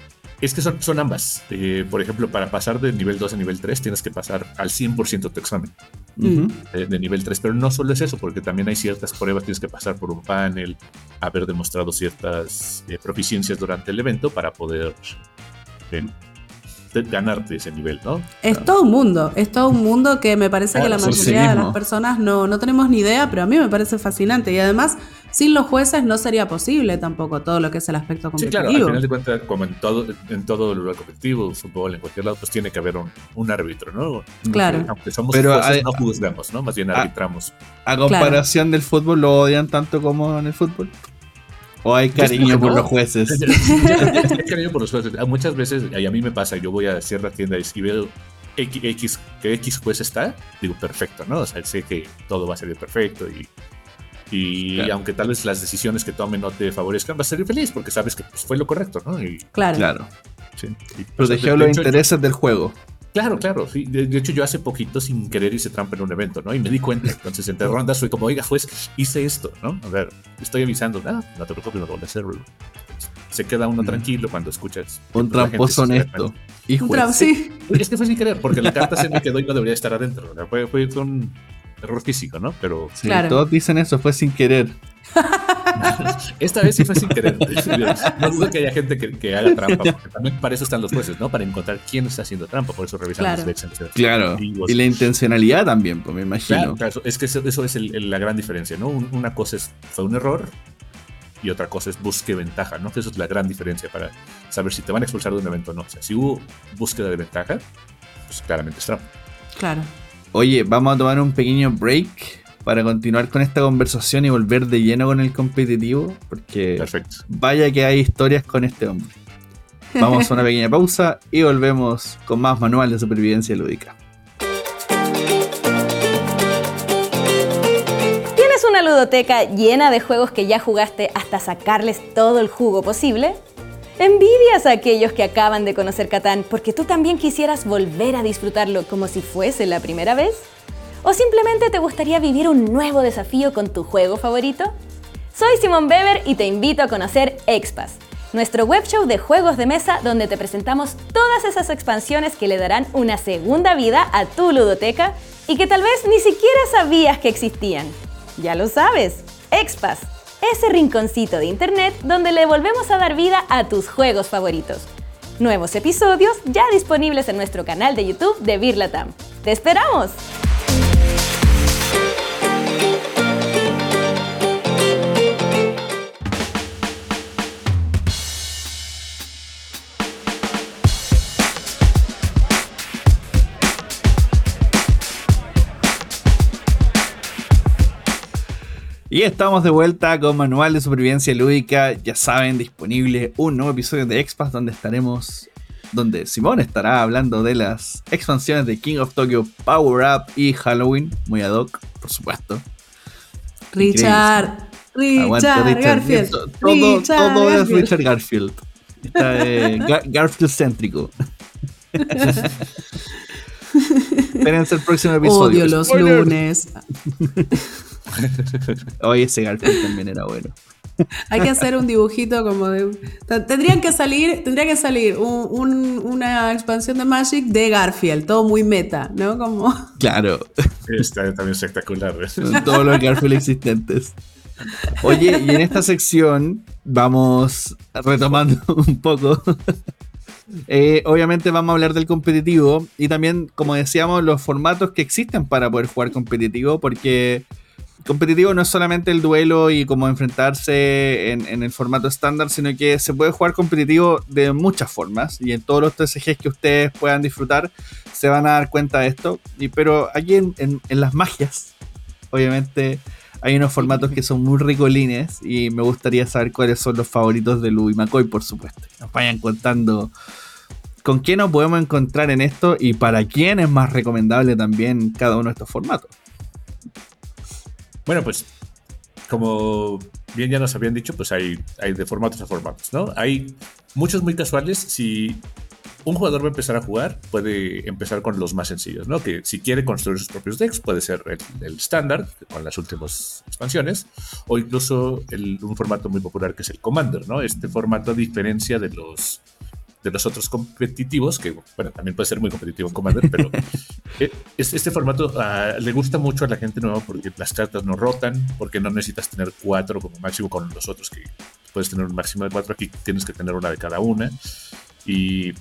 Es que son, son ambas. Eh, por ejemplo, para pasar de nivel 2 a nivel 3 tienes que pasar al 100% tu examen de, nivel 3. Pero no solo es eso, porque también hay ciertas pruebas, tienes que pasar por un panel, haber demostrado ciertas eh, proficiencias durante el evento para poder eh, ganarte ese nivel, ¿no? Es todo un mundo, es todo un mundo que me parece que la mayoría de las personas no, no tenemos ni idea, pero a mí me parece fascinante y además sin los jueces no sería posible tampoco todo lo que es el aspecto competitivo. Sí, claro, al final de cuentas, como en todo, en todo lugar competitivo, fútbol, en cualquier lado, pues tiene que haber un, árbitro, ¿no? Claro. Aunque somos Pero jueces, no juzgamos, ¿no? Más bien arbitramos. A, comparación del fútbol, ¿lo odian tanto como en el fútbol? ¿O hay cariño por los jueces? hay cariño por los jueces. Muchas veces, y a mí me pasa, yo voy a cierta tienda y veo X, que X juez está, digo, perfecto, ¿no? O sea, sé que todo va a salir perfecto y y aunque tal vez las decisiones que tome no te favorezcan, vas a ser feliz porque sabes que pues, fue lo correcto, ¿no? claro. claro. Sí. Protegió los intereses del juego. Claro, claro. Sí. De, de, hecho, yo hace poquito sin querer hice trampa en un evento, ¿no? Y me di cuenta. Entonces, entre rondas fui como, oiga, pues hice esto, ¿no? A ver, estoy avisando. Ah, no te preocupes, no lo voy a hacer. Se queda uno tranquilo cuando escuchas. Un tramposo honesto. Un trampo, sí. Es que fue sin querer, porque la carta se me quedó y no debería estar adentro. Fue, fue un error físico, ¿no? Pero. Sí, claro. Todos dicen eso, fue sin querer. Esta vez sí fue sin querer. No dudo que haya gente que, que, haga trampa, porque también para eso están los jueces, ¿no? Para encontrar quién está haciendo trampa, por eso revisan claro. los decks. Claro, y la intencionalidad también, pues me imagino. Claro, claro, es que eso, eso es el, el, la gran diferencia, ¿no? Una cosa es, fue un error y otra cosa es busque ventaja, ¿no? Eso es la gran diferencia para saber si te van a expulsar de un evento o no. O sea, si hubo búsqueda de ventaja, pues claramente es trampa. Claro. Oye, vamos a tomar un pequeño break para continuar con esta conversación y volver de lleno con el competitivo, porque Perfecto. vaya que hay historias con este hombre. Vamos a una pequeña pausa y volvemos con más manual de supervivencia lúdica. ¿Tienes una ludoteca llena de juegos que ya jugaste hasta sacarles todo el jugo posible? ¿Envidias a aquellos que acaban de conocer Catán porque tú también quisieras volver a disfrutarlo como si fuese la primera vez? ¿O simplemente te gustaría vivir un nuevo desafío con tu juego favorito? Soy Simón Weber y te invito a conocer Expas, nuestro web show de juegos de mesa donde te presentamos todas esas expansiones que le darán una segunda vida a tu ludoteca y que tal vez ni siquiera sabías que existían. Ya lo sabes, Expas, ese rinconcito de internet donde le volvemos a dar vida a tus juegos favoritos. Nuevos episodios ya disponibles en nuestro canal de YouTube de Birlatam. ¡Te esperamos! Y estamos de vuelta con Manual de Supervivencia Lúdica. Ya saben, disponible un nuevo episodio de Expas donde estaremos. Donde Simón estará hablando de las expansiones de King of Tokyo Power Up y Halloween. Muy ad hoc, por supuesto. Richard. Richard. Garfield. Todo, Richard todo es Garfield. Richard Garfield. Está eh, Gar- Garfield céntrico. Espérense el próximo episodio. Odio los Spoiler. lunes. Oye, ese Garfield también era bueno. Hay que hacer un dibujito como de. Tendrían que salir, tendría que salir un- un- una expansión de Magic de Garfield, todo muy meta, ¿no? Como. Claro. Está también espectacular. Son todos los Garfield existentes. Oye, y en esta sección vamos retomando un poco. Eh, obviamente vamos a hablar del competitivo y también, como decíamos, los formatos que existen para poder jugar competitivo, porque competitivo no es solamente el duelo y como enfrentarse en, el formato estándar, sino que se puede jugar competitivo de muchas formas y en todos los TCGs que ustedes puedan disfrutar se van a dar cuenta de esto. Y, pero aquí en las magias, obviamente hay unos formatos que son muy ricolines y me gustaría saber cuáles son los favoritos de Louis McCoy, por supuesto. Nos vayan contando con qué nos podemos encontrar en esto y para quién es más recomendable también cada uno de estos formatos. Bueno, pues como bien ya nos habían dicho, pues hay, hay de formatos a formatos, ¿no? Hay muchos muy casuales. Si un jugador va a empezar a jugar, puede empezar con los más sencillos, ¿no? Que si quiere construir sus propios decks, puede ser el, estándar, con las últimas expansiones, o incluso el- un formato muy popular que es el Commander, ¿no? Este formato a diferencia de los de los otros competitivos, que bueno, también puede ser muy competitivo en Commander, pero eh, es- este formato ah, le gusta mucho a la gente nueva porque las cartas no rotan, porque no necesitas tener cuatro como máximo con los otros que puedes tener un máximo de cuatro, aquí tienes que tener una de cada una. Y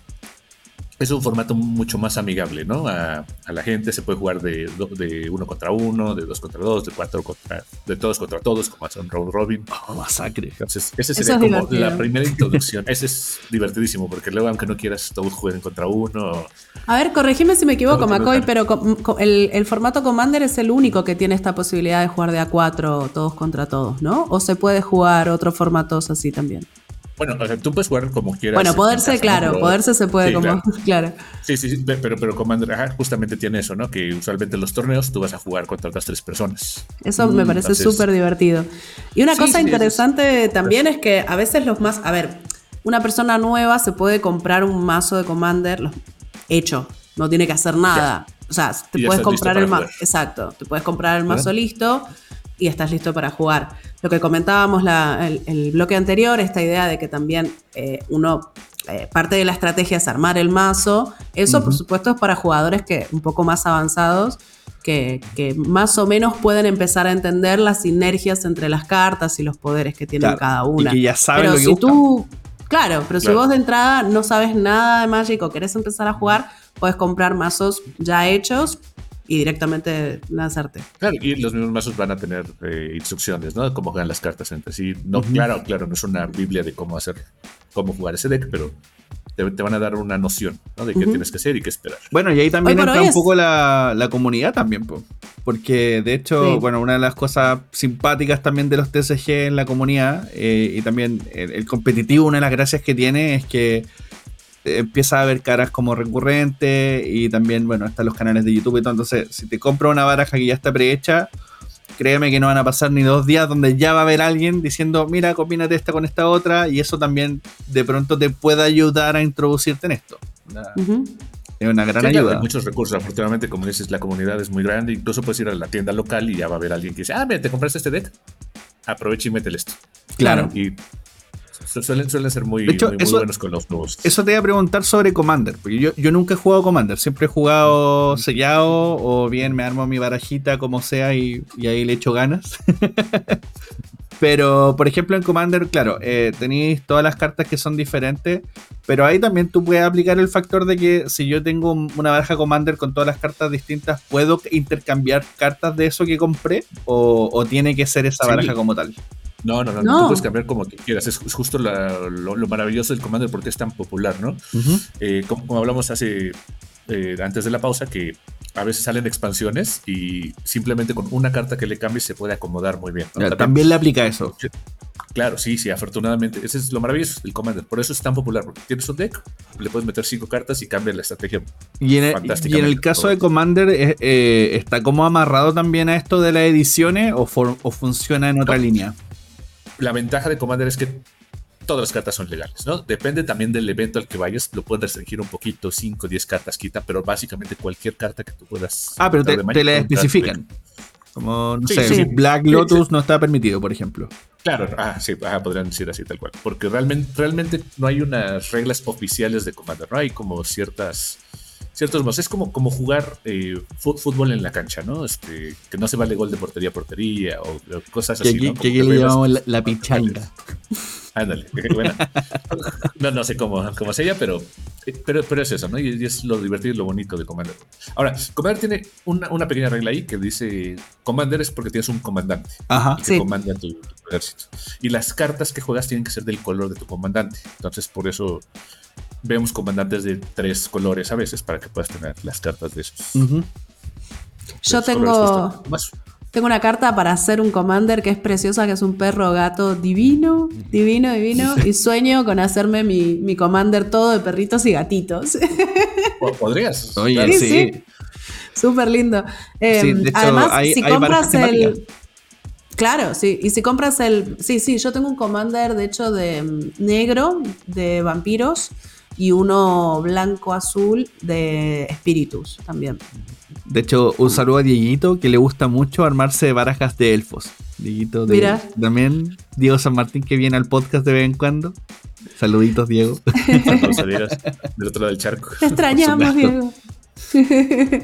es un formato mucho más amigable, ¿no? A, a la gente se puede jugar de, do- de uno contra uno, de dos contra dos, de cuatro contra, de todos contra todos, como hace un round robin. Oh, masacre. Entonces, ese Eso sería como divertido. la primera introducción. Ese es divertidísimo, porque luego, aunque no quieras, todos jueguen contra uno. A ver, corregime si me equivoco, tal. pero el, el formato Commander es el único que tiene esta posibilidad de jugar de a cuatro, todos contra todos, ¿no? O se puede jugar otros formatos así también. Bueno, o sea, tú puedes jugar como quieras. Bueno, en poderse, claro, poderse se puede Sí, como. claro. Claro. Sí, sí, sí, pe- pero, pero Commander ajá, justamente tiene eso, ¿no? Que usualmente en los torneos tú vas a jugar contra otras tres personas. Eso me parece entonces- súper divertido. Y una Sí, cosa interesante también es que a veces los más. A ver, una persona nueva se puede comprar un mazo de Commander hecho. no tiene que hacer nada. O sea, te puedes comprar el mazo. Exacto, te puedes comprar el mazo listo y estás listo para jugar. Lo que comentábamos la- el, el bloque anterior, esta idea de que también eh, uno, eh, parte de la estrategia es armar el mazo. Eso, por supuesto, es para jugadores que un poco más avanzados. Que, que más o menos pueden empezar a entender las sinergias entre las cartas y los poderes que tienen Claro, cada y una. que ya saben pero lo que si buscan. tú, claro, pero si Claro. vos de entrada no sabes nada de Magic o querés empezar a jugar, puedes comprar mazos ya hechos y directamente lanzarte. Claro, y los mismos mazos van a tener eh, instrucciones, ¿no? De cómo juegan las cartas entre sí. No, claro, claro, no es una biblia de cómo hacer, cómo jugar ese deck, pero te, te van a dar una noción, ¿no? De qué Ujú. tienes que hacer y qué esperar. Bueno, y ahí también Hoy entra hoy un poco la, la comunidad también, po. porque de hecho, Sí. bueno, una de las cosas simpáticas también de los TCG en la comunidad eh, y también el, el competitivo, una de las gracias que tiene es que empieza a haber caras como recurrentes y también, bueno, están los canales de YouTube y todo. Entonces, si te compras una baraja que ya está prehecha, créeme que no van a pasar ni dos días donde ya va a haber alguien diciendo, mira, combínate esta con esta otra y eso también de pronto te puede ayudar a introducirte en esto. Es una gran Sí, claro, ayuda. hay muchos recursos. Afortunadamente, como dices, la comunidad es muy grande. Incluso puedes ir a la tienda local y ya va a haber alguien que dice, ah, mira, ¿te compraste este deck? Aprovecha y métele esto. Claro. Y suelen, suelen ser muy, De hecho, muy, muy eso- buenos con los nuevos. Eso te iba a preguntar sobre Commander, porque yo, yo nunca he jugado Commander, siempre he jugado sellado o bien me armo mi barajita como sea y, y ahí le echo ganas. pero, por ejemplo, en Commander, claro, eh, tenéis todas las cartas que son diferentes, pero ahí también tú puedes aplicar el factor de que si yo tengo un- una baraja Commander con todas las cartas distintas, ¿puedo intercambiar cartas de eso que compré? ¿O, o tiene que ser esa Sí. baraja como tal? No, no, no, No. Tú puedes cambiar como tú quieras. Es es justo la- lo, lo maravilloso del Commander porque es tan popular, ¿no? Eh, como, como hablamos hace eh, antes de la pausa, que a veces salen expansiones y simplemente con una carta que le cambies se puede acomodar muy bien. ¿no? Ya, También le aplica eso. Claro, sí, sí, afortunadamente. Ese es lo maravilloso del Commander. Por eso es tan popular, porque tienes un deck, le puedes meter cinco cartas y cambia la estrategia. Y en, el, y en el caso de Commander, eh, eh, ¿está como amarrado también a esto de las ediciones o, for- o funciona en otra No. línea? La ventaja de Commander es que todas las cartas son legales, ¿no? Depende también del evento al que vayas, lo puedes restringir un poquito, 5, 10 cartas quita, pero básicamente cualquier carta que tú puedas. Ah, pero te, encontrar de te la especifican. Como, no Sí, sé, sí. Black Lotus sí. no está permitido, por ejemplo. Claro, ah, sí, ah, podrían decir así tal cual. Porque realmente, realmente no hay unas reglas oficiales de Commander, ¿no? Hay como ciertas. Ciertos modos. Es como, como jugar eh, fútbol en la cancha, ¿no? Este, que no se vale gol de portería a portería o, o cosas así. ¿no? que aquí le llamamos la, la pichanga. Ándale, buena. No, no sé cómo, cómo sea, pero, pero, pero es eso, ¿no? Y, y es lo divertido y lo bonito de Commander. Ahora, Commander tiene una, una pequeña regla ahí que dice: Commander es porque tienes un comandante Ajá. y que Sí. comanda tu, tu ejército. Y las cartas que juegas tienen que ser del color de tu comandante. Entonces, por eso vemos comandantes de tres colores a veces para que puedas tener las cartas de esos. Yo de esos tengo, tengo una carta para hacer un commander que es preciosa, que es un perro gato divino, divino, divino. Y sueño con hacerme mi, mi commander todo de perritos y gatitos. Po- Podrías. Oye, claro. Sí, sí. sí. Súper lindo. Eh, Sí, de hecho, además, hay- si hay compras el. Claro, sí. Y si compras el. Sí, sí, yo tengo un commander, de hecho, de mm, negro, de vampiros, y uno blanco-azul de espíritus también. De hecho, un saludo a Dieguito que le gusta mucho armarse barajas de elfos. Dieguito de, Mira. también Diego San Martín que viene al podcast de vez en cuando. Saluditos, Diego. Salieras del otro lado del charco. Te extrañamos. Diego.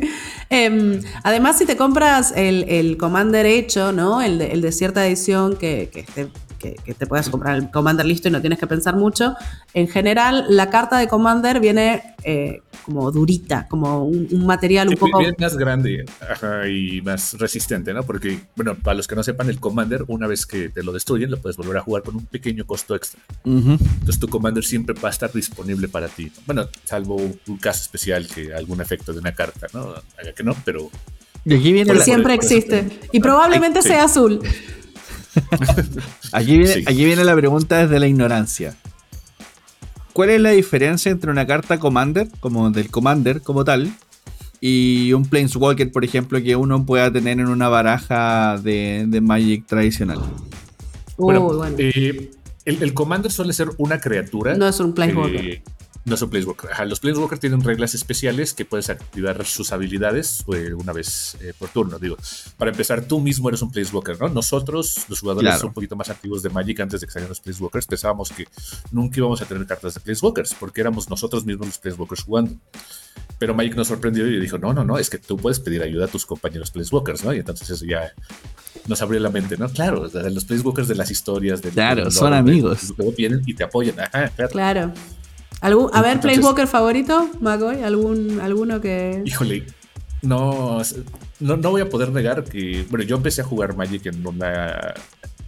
Em, además, si te compras el, el Commander hecho, ¿no? El de, el de cierta edición que, que, esté- que- que te puedas comprar el Commander listo y no tienes que pensar mucho. En general, la carta de Commander viene eh, como durita, como un, un material un Sí, poco. más grande ajá, y más resistente, ¿no? Porque, bueno, para los que no sepan, el Commander, una vez que te lo destruyen, lo puedes volver a jugar con un pequeño costo extra. Ujú. Entonces tu Commander siempre va a estar disponible para ti. Bueno, salvo un caso especial que algún efecto de una carta, ¿no? Haga que no, pero Y aquí viene, la, Siempre existe. te- Y probablemente Sí. sea azul. Aquí, viene, Sí. aquí viene la pregunta desde la ignorancia. ¿Cuál es la diferencia entre una carta Commander, como del Commander como tal, y un Planeswalker, por ejemplo, que uno pueda tener en una baraja de, de Magic tradicional? Bueno, bueno. eh, el, el Commander suele ser una criatura. No es un Planeswalker. eh, No son Planeswalker. Ajá, los Planeswalker tienen reglas especiales que puedes activar sus habilidades eh, una vez eh, por turno. Digo, para empezar, tú mismo eres un Planeswalker, ¿no? Nosotros, los jugadores Claro. un poquito más activos de Magic antes de que salieran los Planeswalkers, pensábamos que nunca íbamos a tener cartas de Planeswalkers porque éramos nosotros mismos los Planeswalkers jugando. Pero Magic nos sorprendió y dijo, no, no, no, es que tú puedes pedir ayuda a tus compañeros Planeswalkers, ¿no? Y entonces eso ya nos abrió la mente, ¿no? Claro, los Planeswalkers de las historias. Claro, son lore, amigos. Vienen y te apoyan. Ajá, claro. Claro. ¿Algún, a ver, Planeswalker favorito, Magoy, ¿Algún, ¿alguno que...? Híjole, no, no, no voy a poder negar que, bueno, yo empecé a jugar Magic en una...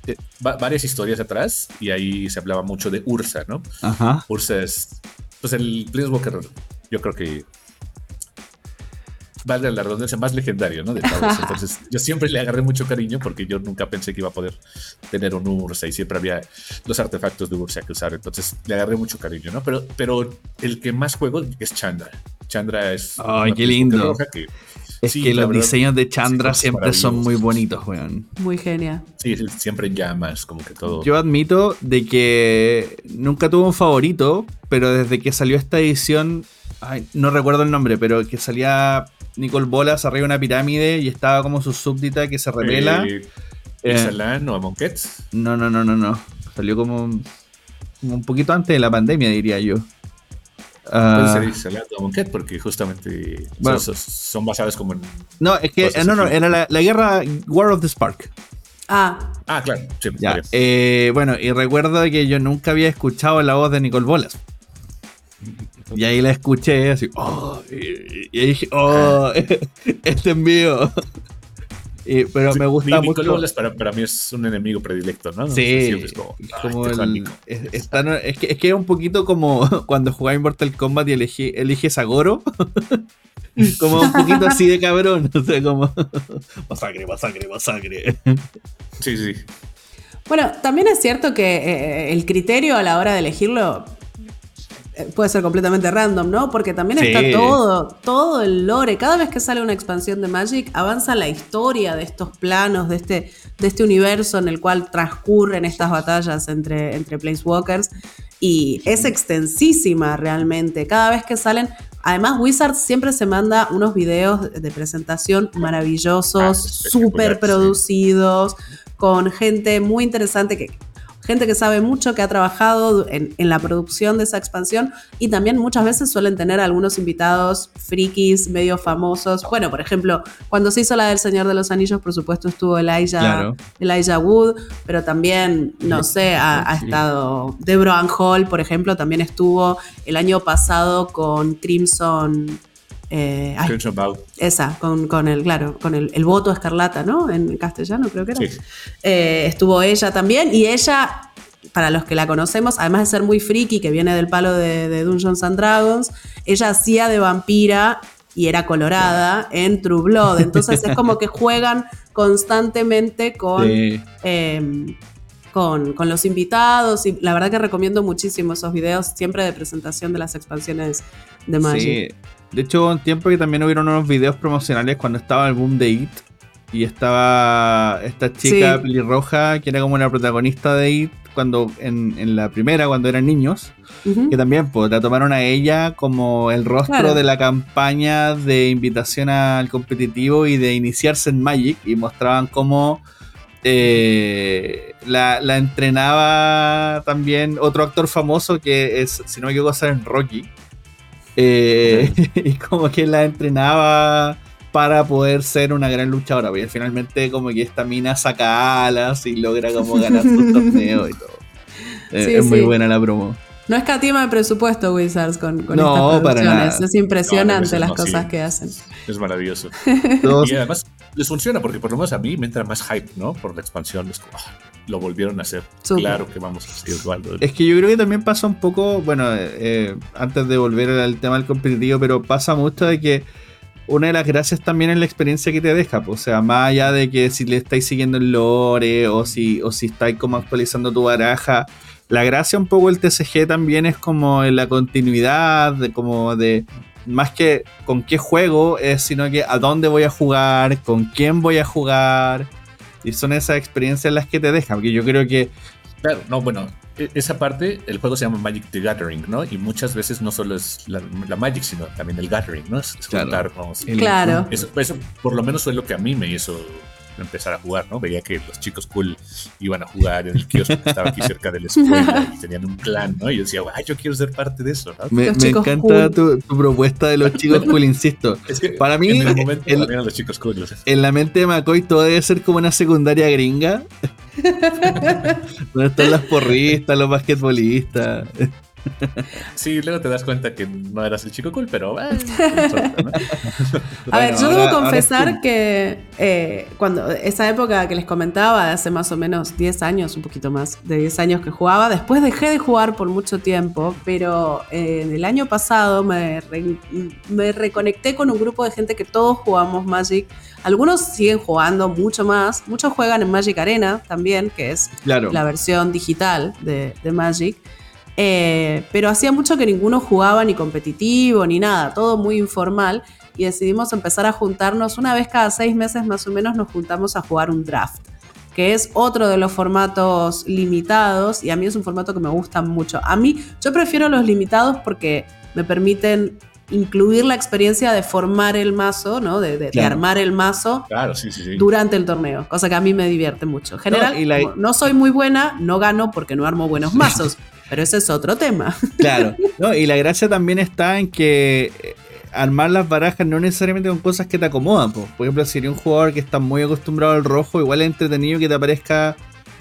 eh, va- varias historias atrás y ahí se hablaba mucho de Ursa, ¿no? Ajá. Ursa es, pues el Planeswalker, yo creo que valga la redundancia, más legendario, ¿no? De todos. Entonces, yo siempre le agarré mucho cariño porque yo nunca pensé que iba a poder tener un Ursa y siempre había los artefactos de Ursa que usar. Entonces, le agarré mucho cariño, ¿no? Pero, pero el que más juego es Chandra. Chandra es. Ay, una qué lindo. roja que- Es sí, que los verdad, diseños de Chandra sí, siempre son muy bonitos, weón. Muy genial. Sí, siempre en llamas, como que todo. Yo admito de que nunca tuve un favorito, pero desde que salió esta edición, ay, no recuerdo el nombre, pero que salía Nicole Bolas arriba de una pirámide y estaba como su súbdita que se revela. Eh, Eh, o. No, no, no, no, no. Salió como, como un poquito antes de la pandemia, diría yo. Ah, Puede ser Ixalan o Amonkhet porque justamente Bueno. son, son basadas como en. no, es que no, no, era la, la guerra War of the Spark. Ah, Ah, claro. Sí, Ya. eh, bueno, y recuerdo que yo nunca había escuchado la voz de Nicole Bolas. Y ahí la escuché así, oh, y, y dije, oh, este envío. Y- pero me gusta mucho. Bolas para, para mí es un enemigo predilecto, ¿no? Sí, es como, es ay, como te el- Juanico. es, está- es que, es que es un poquito como cuando jugaba en Mortal Kombat y elegí, eliges a Goro. como un poquito así de cabrón. O sea, como masacre, masacre, masacre. Sí, sí. Bueno, también es cierto que eh, el criterio a la hora de elegirlo puede ser completamente random, ¿no? Porque también Sí. está todo, todo el lore. Cada vez que sale una expansión de Magic, avanza la historia de estos planos, de este, de este universo en el cual transcurren estas batallas entre, entre Placewalkers. Y es extensísima realmente. Cada vez que salen. Además, Wizards siempre se manda unos videos de presentación Ah, maravillosos, espectacular, súper sí. producidos, con gente muy interesante que gente que sabe mucho, que ha trabajado en, en la producción de esa expansión y también muchas veces suelen tener algunos invitados frikis, medio famosos. Bueno, por ejemplo, cuando se hizo la del Señor de los Anillos, por supuesto estuvo Elijah, Claro. Elijah Wood, pero también, no sé, ha, ha estado Deborah Hall, por ejemplo, también estuvo el año pasado con Crimson. Eh, ay, esa, con, con el, claro, con el, el voto escarlata, ¿no? En castellano creo que era. Sí. Eh, estuvo ella también y ella, para los que la conocemos, además de ser muy friki, que viene del palo de, de Dungeons and Dragons, ella hacía de vampira y era colorada en True Blood. Entonces es como que juegan constantemente con, Sí. eh, con, con los invitados y la verdad que recomiendo muchísimo esos videos siempre de presentación de las expansiones de Magic. Sí. De hecho, hubo un tiempo que también hubieron unos videos promocionales cuando estaba el boom de It. Y estaba esta chica Sí. pelirroja que era como la protagonista de It cuando en, en la primera, cuando eran niños. Que también pues, la tomaron a ella como el rostro Claro. de la campaña de invitación al competitivo y de iniciarse en Magic. Y mostraban cómo eh, la, la entrenaba también otro actor famoso que es, si no me equivoco, en Rocky. Eh, y como que la entrenaba para poder ser una gran luchadora. Y finalmente como que esta mina saca alas y logra como ganar sus torneos y todo. Eh, Sí, es muy sí. buena la promo. No escatima de presupuesto Wizards con, con No, estas para producciones. nada. Es impresionante No, no, las no, sí. cosas que hacen. Es maravilloso. Y además les funciona porque por lo menos a mí me entra más hype, ¿no? Por la expansión. Es como, ah, lo volvieron a hacer. Súper. Claro que vamos a hacer Eduardo. Es que yo creo que también pasa un poco, bueno, eh, antes de volver al tema del competitivo, pero pasa mucho de que una de las gracias también es la experiencia que te deja, pues, o sea, más allá de que si le estáis siguiendo el lore o si, o si estáis como actualizando tu baraja, la gracia un poco del TCG también es como en la continuidad, de como de más que con qué juego, es sino que a dónde voy a jugar, con quién voy a jugar. Y son esas experiencias las que te dejan. Porque yo creo que Claro, no, bueno, e- esa parte, el juego se llama Magic the Gathering, ¿no? Y muchas veces no solo es la, la Magic, sino también el Gathering, ¿no? Es, es Claro. juntar, vamos, El- Claro. Eso, eso por lo menos fue lo que a mí me hizo empezar a jugar, ¿no? Veía que los chicos cool iban a jugar en el kiosco que estaba aquí cerca de la escuela y tenían un clan, ¿no? Y yo decía, ay, yo quiero ser parte de eso, ¿no? Me, encanta cool. tu, tu propuesta de los chicos cool, insisto. Es que Para mí, en el momento el- eran los chicos cool. En la mente de McCoy todo debe ser como una secundaria gringa. Donde están las porristas, los basquetbolistas. Sí, luego te das cuenta que no eras el chico cool, pero eh, no importa, ¿no? A ver, Bueno, yo ahora- debo ahora confesar que eh, cuando esa época que les comentaba, de hace más o menos 10 años, un poquito más de 10 años que jugaba, después dejé de jugar por mucho tiempo, pero eh, el año pasado me, re- me reconecté con un grupo de gente que todos jugamos Magic. Algunos siguen jugando mucho más, muchos juegan en Magic Arena también, que es Claro. la versión digital de, de Magic. Eh, pero hacía mucho que ninguno jugaba ni competitivo ni nada, todo muy informal. Y decidimos empezar a juntarnos una vez cada seis meses más o menos nos juntamos a jugar un draft, que es otro de los formatos limitados y a mí es un formato que me gusta mucho. A mí yo prefiero los limitados porque me permiten incluir la experiencia de formar el mazo, ¿no? de, de- de Claro. armar el mazo Claro, sí, sí, sí. durante el torneo, cosa que a mí me divierte mucho. En general, No, y la- como no soy muy buena, no gano porque no armo buenos mazos, pero ese es otro tema. Claro. No, y la gracia también está en que eh, armar las barajas no necesariamente con cosas que te acomodan. po. Por ejemplo, si eres un jugador que está muy acostumbrado al rojo, igual es entretenido que te aparezca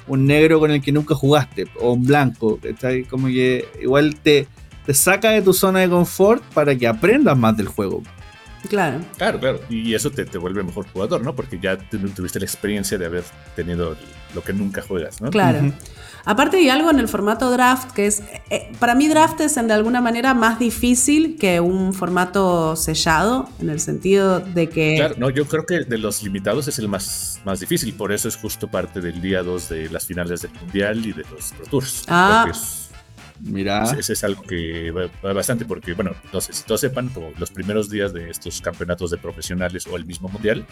un negro con el que nunca jugaste, o un blanco. ¿cachai? Como que igual te, te saca de tu zona de confort para que aprendas más del juego. Claro. Claro, claro. Y eso te, te vuelve mejor jugador, ¿no? Porque ya tu- tuviste la experiencia de haber tenido lo que nunca juegas, ¿no? Claro. Aparte hay algo en el formato draft que es, eh, para mí draft es en de alguna manera más difícil que un formato sellado, en el sentido de que... Claro, no, yo creo que de los limitados es el más, más difícil, por eso es justo parte del día 2 de las finales del Mundial y de los Pro Tours. Ah. Mira. es- Ese es algo que va, bastante, porque, bueno, no sé si todos sepan, como los primeros días de estos campeonatos de profesionales o el mismo mundial,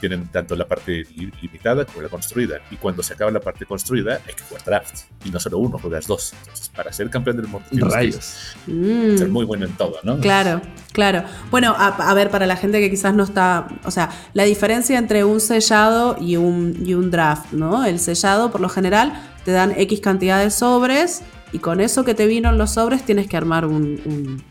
tienen tanto la parte li- limitada como la construida. Y cuando se acaba la parte construida, hay que jugar draft. Y no solo uno, juegas dos. Entonces, para ser campeón del mundo, que Rayos. Mm. ser muy bueno en todo, ¿no? Claro, claro. Bueno, a, a ver, para la gente que quizás no está, o sea, la diferencia entre un sellado y un, y un draft, ¿no? El sellado, por lo general, te dan X cantidad de sobres y con eso que te vino en los sobres tienes que armar un, un-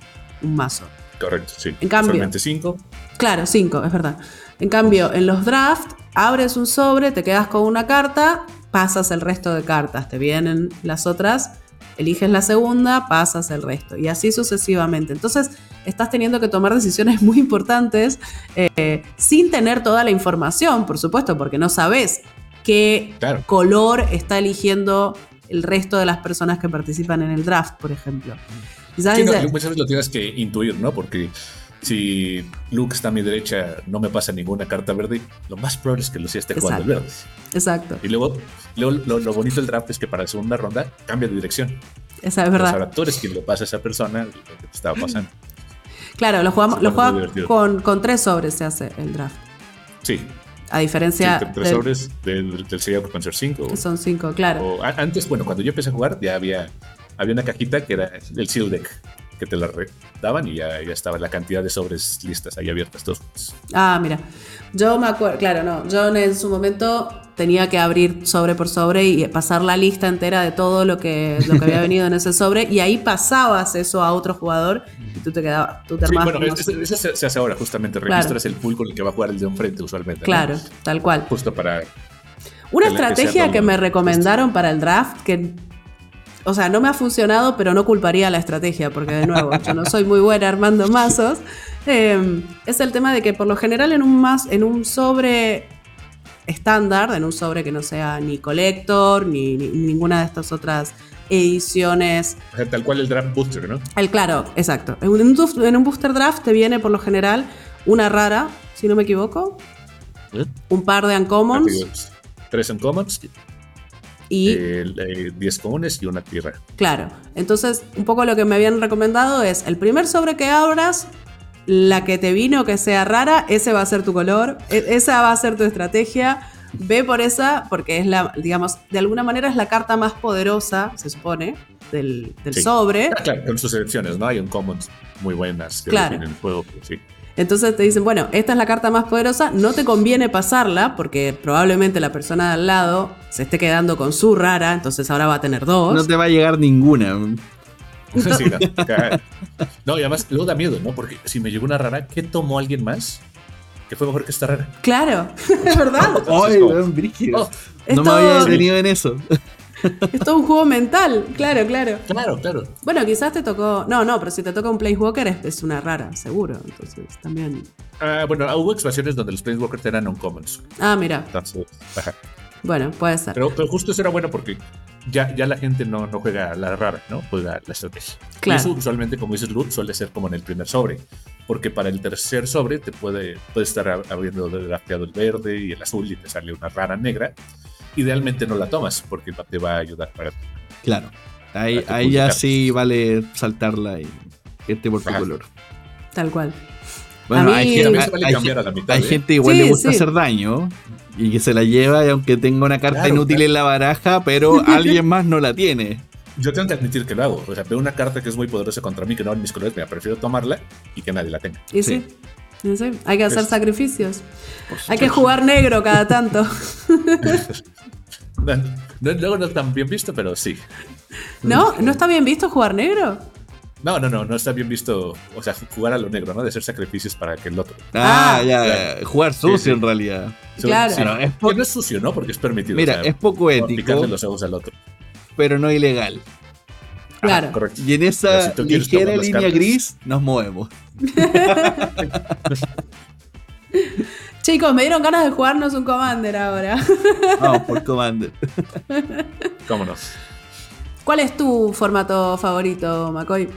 un mazo. Correcto, sí. En cambio- Solamente cinco. Claro, cinco, es verdad. En cambio, en los drafts, abres un sobre, te quedas con una carta, pasas el resto de cartas, te vienen las otras, eliges la segunda, pasas el resto, y así sucesivamente. Entonces, estás teniendo que tomar decisiones muy importantes eh, sin tener toda la información, por supuesto, porque no sabes qué Claro. color está eligiendo el resto de las personas que participan en el draft, por ejemplo. Quizás Sí, no, muchas veces lo tienes que intuir, ¿no? Porque si Luke está a mi derecha, no me pasa ninguna carta verde, lo más probable es que Lucía esté jugando el verde. Exacto, Y luego, luego lo, lo bonito del draft es que para la segunda ronda cambia de dirección. esa es verdad. ahora tú eres quien le pasa a esa persona lo que te estaba pasando. Claro, lo jugamos, lo juega con, con tres sobres se hace el draft. Sí, A sí, diferencia tre- tres del- sobres del, del que pueden ser son cinco, claro. O antes, bueno, cuando yo empecé a jugar, ya había, había una cajita que era el Seal Deck, que te la daban y ya, ya estaba la cantidad de sobres listas ahí abiertas todos. Ah, mira. Yo me acuerdo, claro, no. Yo en su momento tenía que abrir sobre por sobre y pasar la lista entera de todo lo que, lo que había venido en ese sobre y ahí pasabas eso a otro jugador y tú te quedabas, tú te Sí, bueno, es- es- eso se, hace ahora, justamente. Claro. Registras el pool con el que va a jugar el de enfrente, usualmente. ¿no? Claro, tal cual. Justo para. Una que estrategia que me recomendaron para el draft, que, o sea, no me ha funcionado, pero no culparía la estrategia, porque de nuevo, yo no soy muy buena armando mazos, eh, es el tema de que por lo general en un, mas- en un sobre estándar, en un sobre que no sea ni collector, ni, ni ninguna de estas otras ediciones o sea, tal cual el draft booster, ¿no? el claro, exacto. En un, duf- en un booster draft te viene por lo general una rara, si no me equivoco, ¿Eh? un par de uncommons Tres uncommons, y eh, eh, diez comunes y una tierra. Claro. Entonces, un poco lo que me habían recomendado es el primer sobre que abras, la que te vino que sea rara, ese va a ser tu color, e- esa va a ser tu estrategia. ve por esa porque es la, digamos, de alguna manera es la carta más poderosa, se supone, del, del Sí. sobre. Ah, claro, con sus selecciones, ¿no? Hay un commons muy buenas que Claro. en el juego, sí. Entonces te dicen, bueno, esta es la carta más poderosa, no te conviene pasarla porque probablemente la persona de al lado se esté quedando con su rara, entonces ahora va a tener dos. No te va a llegar ninguna. Sí, no, claro. No, y además luego da miedo, ¿no? Porque si me llegó una rara, ¿qué tomó alguien más? Que fue mejor que esta rara. Claro, es verdad. Ay. Oh, No me Esto- había detenido en eso. Es todo un juego mental, claro, claro. claro, claro. Bueno, quizás te tocó. No, no, pero si te toca un Placewalker es, es una rara, seguro. Entonces también. Ah, bueno, hubo expansiones donde los Planeswalkers eran uncommons. Ah, mira. Entonces, ajá. Bueno, puede ser. Pero, pero justo eso era bueno porque ya, ya la gente no, no juega la rara, ¿no? Juega la estrategia. Claro. Y eso usualmente, como dices, Luz, suele ser como en el primer sobre. Porque para el tercer sobre te puede, puede estar ab- habiendo drafteado el verde y el azul y te sale una rara negra. Idealmente no la tomas porque no te va a ayudar para Claro. Ahí, ahí ya sí vale saltarla y irte por tu Ajá. color. Tal cual. Bueno, A hay, mí- gente, También se vale hay a la mitad, hay ¿eh? gente igual Sí, le gusta sí. hacer daño y que se la lleva y aunque tenga una carta Claro, inútil claro. en la baraja, pero alguien más no la tiene. Yo tengo que admitir que lo hago. O sea, veo una carta que es muy poderosa contra mí, que no en mis colores, mira, prefiero tomarla y que nadie la tenga. Y sí. Sí. Y sí, Hay que hacer Es- sacrificios. Hay que jugar negro cada tanto. No, no- luego no es tan bien visto, pero sí. ¿No? ¿No está bien visto jugar negro? No, no, no, no está bien visto, o sea, jugar a lo negro, ¿no? De hacer sacrificios para que el otro. Ah, Ah. ya, jugar sucio sí. en realidad. Claro. Sí, Claro, es que no es sucio, ¿no? Porque es permitido. Mira, o sea, es poco ético, Picarle los ojos al otro. pero no ilegal. Claro. Ah, correcto. Y en esa si ligera línea cartas. gris nos movemos. Chicos, me dieron ganas de jugarnos un Commander ahora. Vamos por Commander. ¿Cómo no? ¿Cuál es tu formato favorito, McCoy?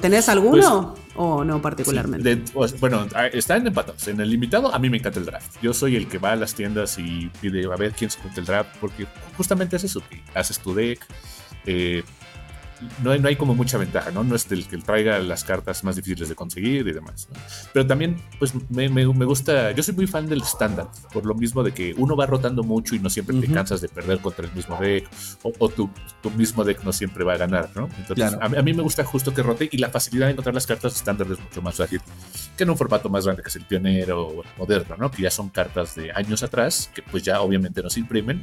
¿Tenés alguno o no particularmente? De- o sea, bueno, ah, están empatados. En el limitado, a mí me encanta el draft. Yo soy el que va a las tiendas y pide a ver quién se junta el draft, porque justamente es eso, que haces tu deck. eh, no, hay, no hay como mucha ventaja, ¿no? No es el que traiga las cartas más difíciles de conseguir y demás. ¿no? Pero también, pues me, me- me gusta. Yo soy muy fan del estándar, por lo mismo de que uno va rotando mucho y no siempre te Ujú. cansas de perder contra el mismo deck, o, o tu, tu mismo deck no siempre va a ganar, ¿no? Entonces, Claro. a, mí- a mí me gusta justo que rote y la facilidad de encontrar las cartas estándar es mucho más fácil que en un formato más grande que es el pionero o el moderno, ¿no? Que ya son cartas de años atrás, que pues ya obviamente no se imprimen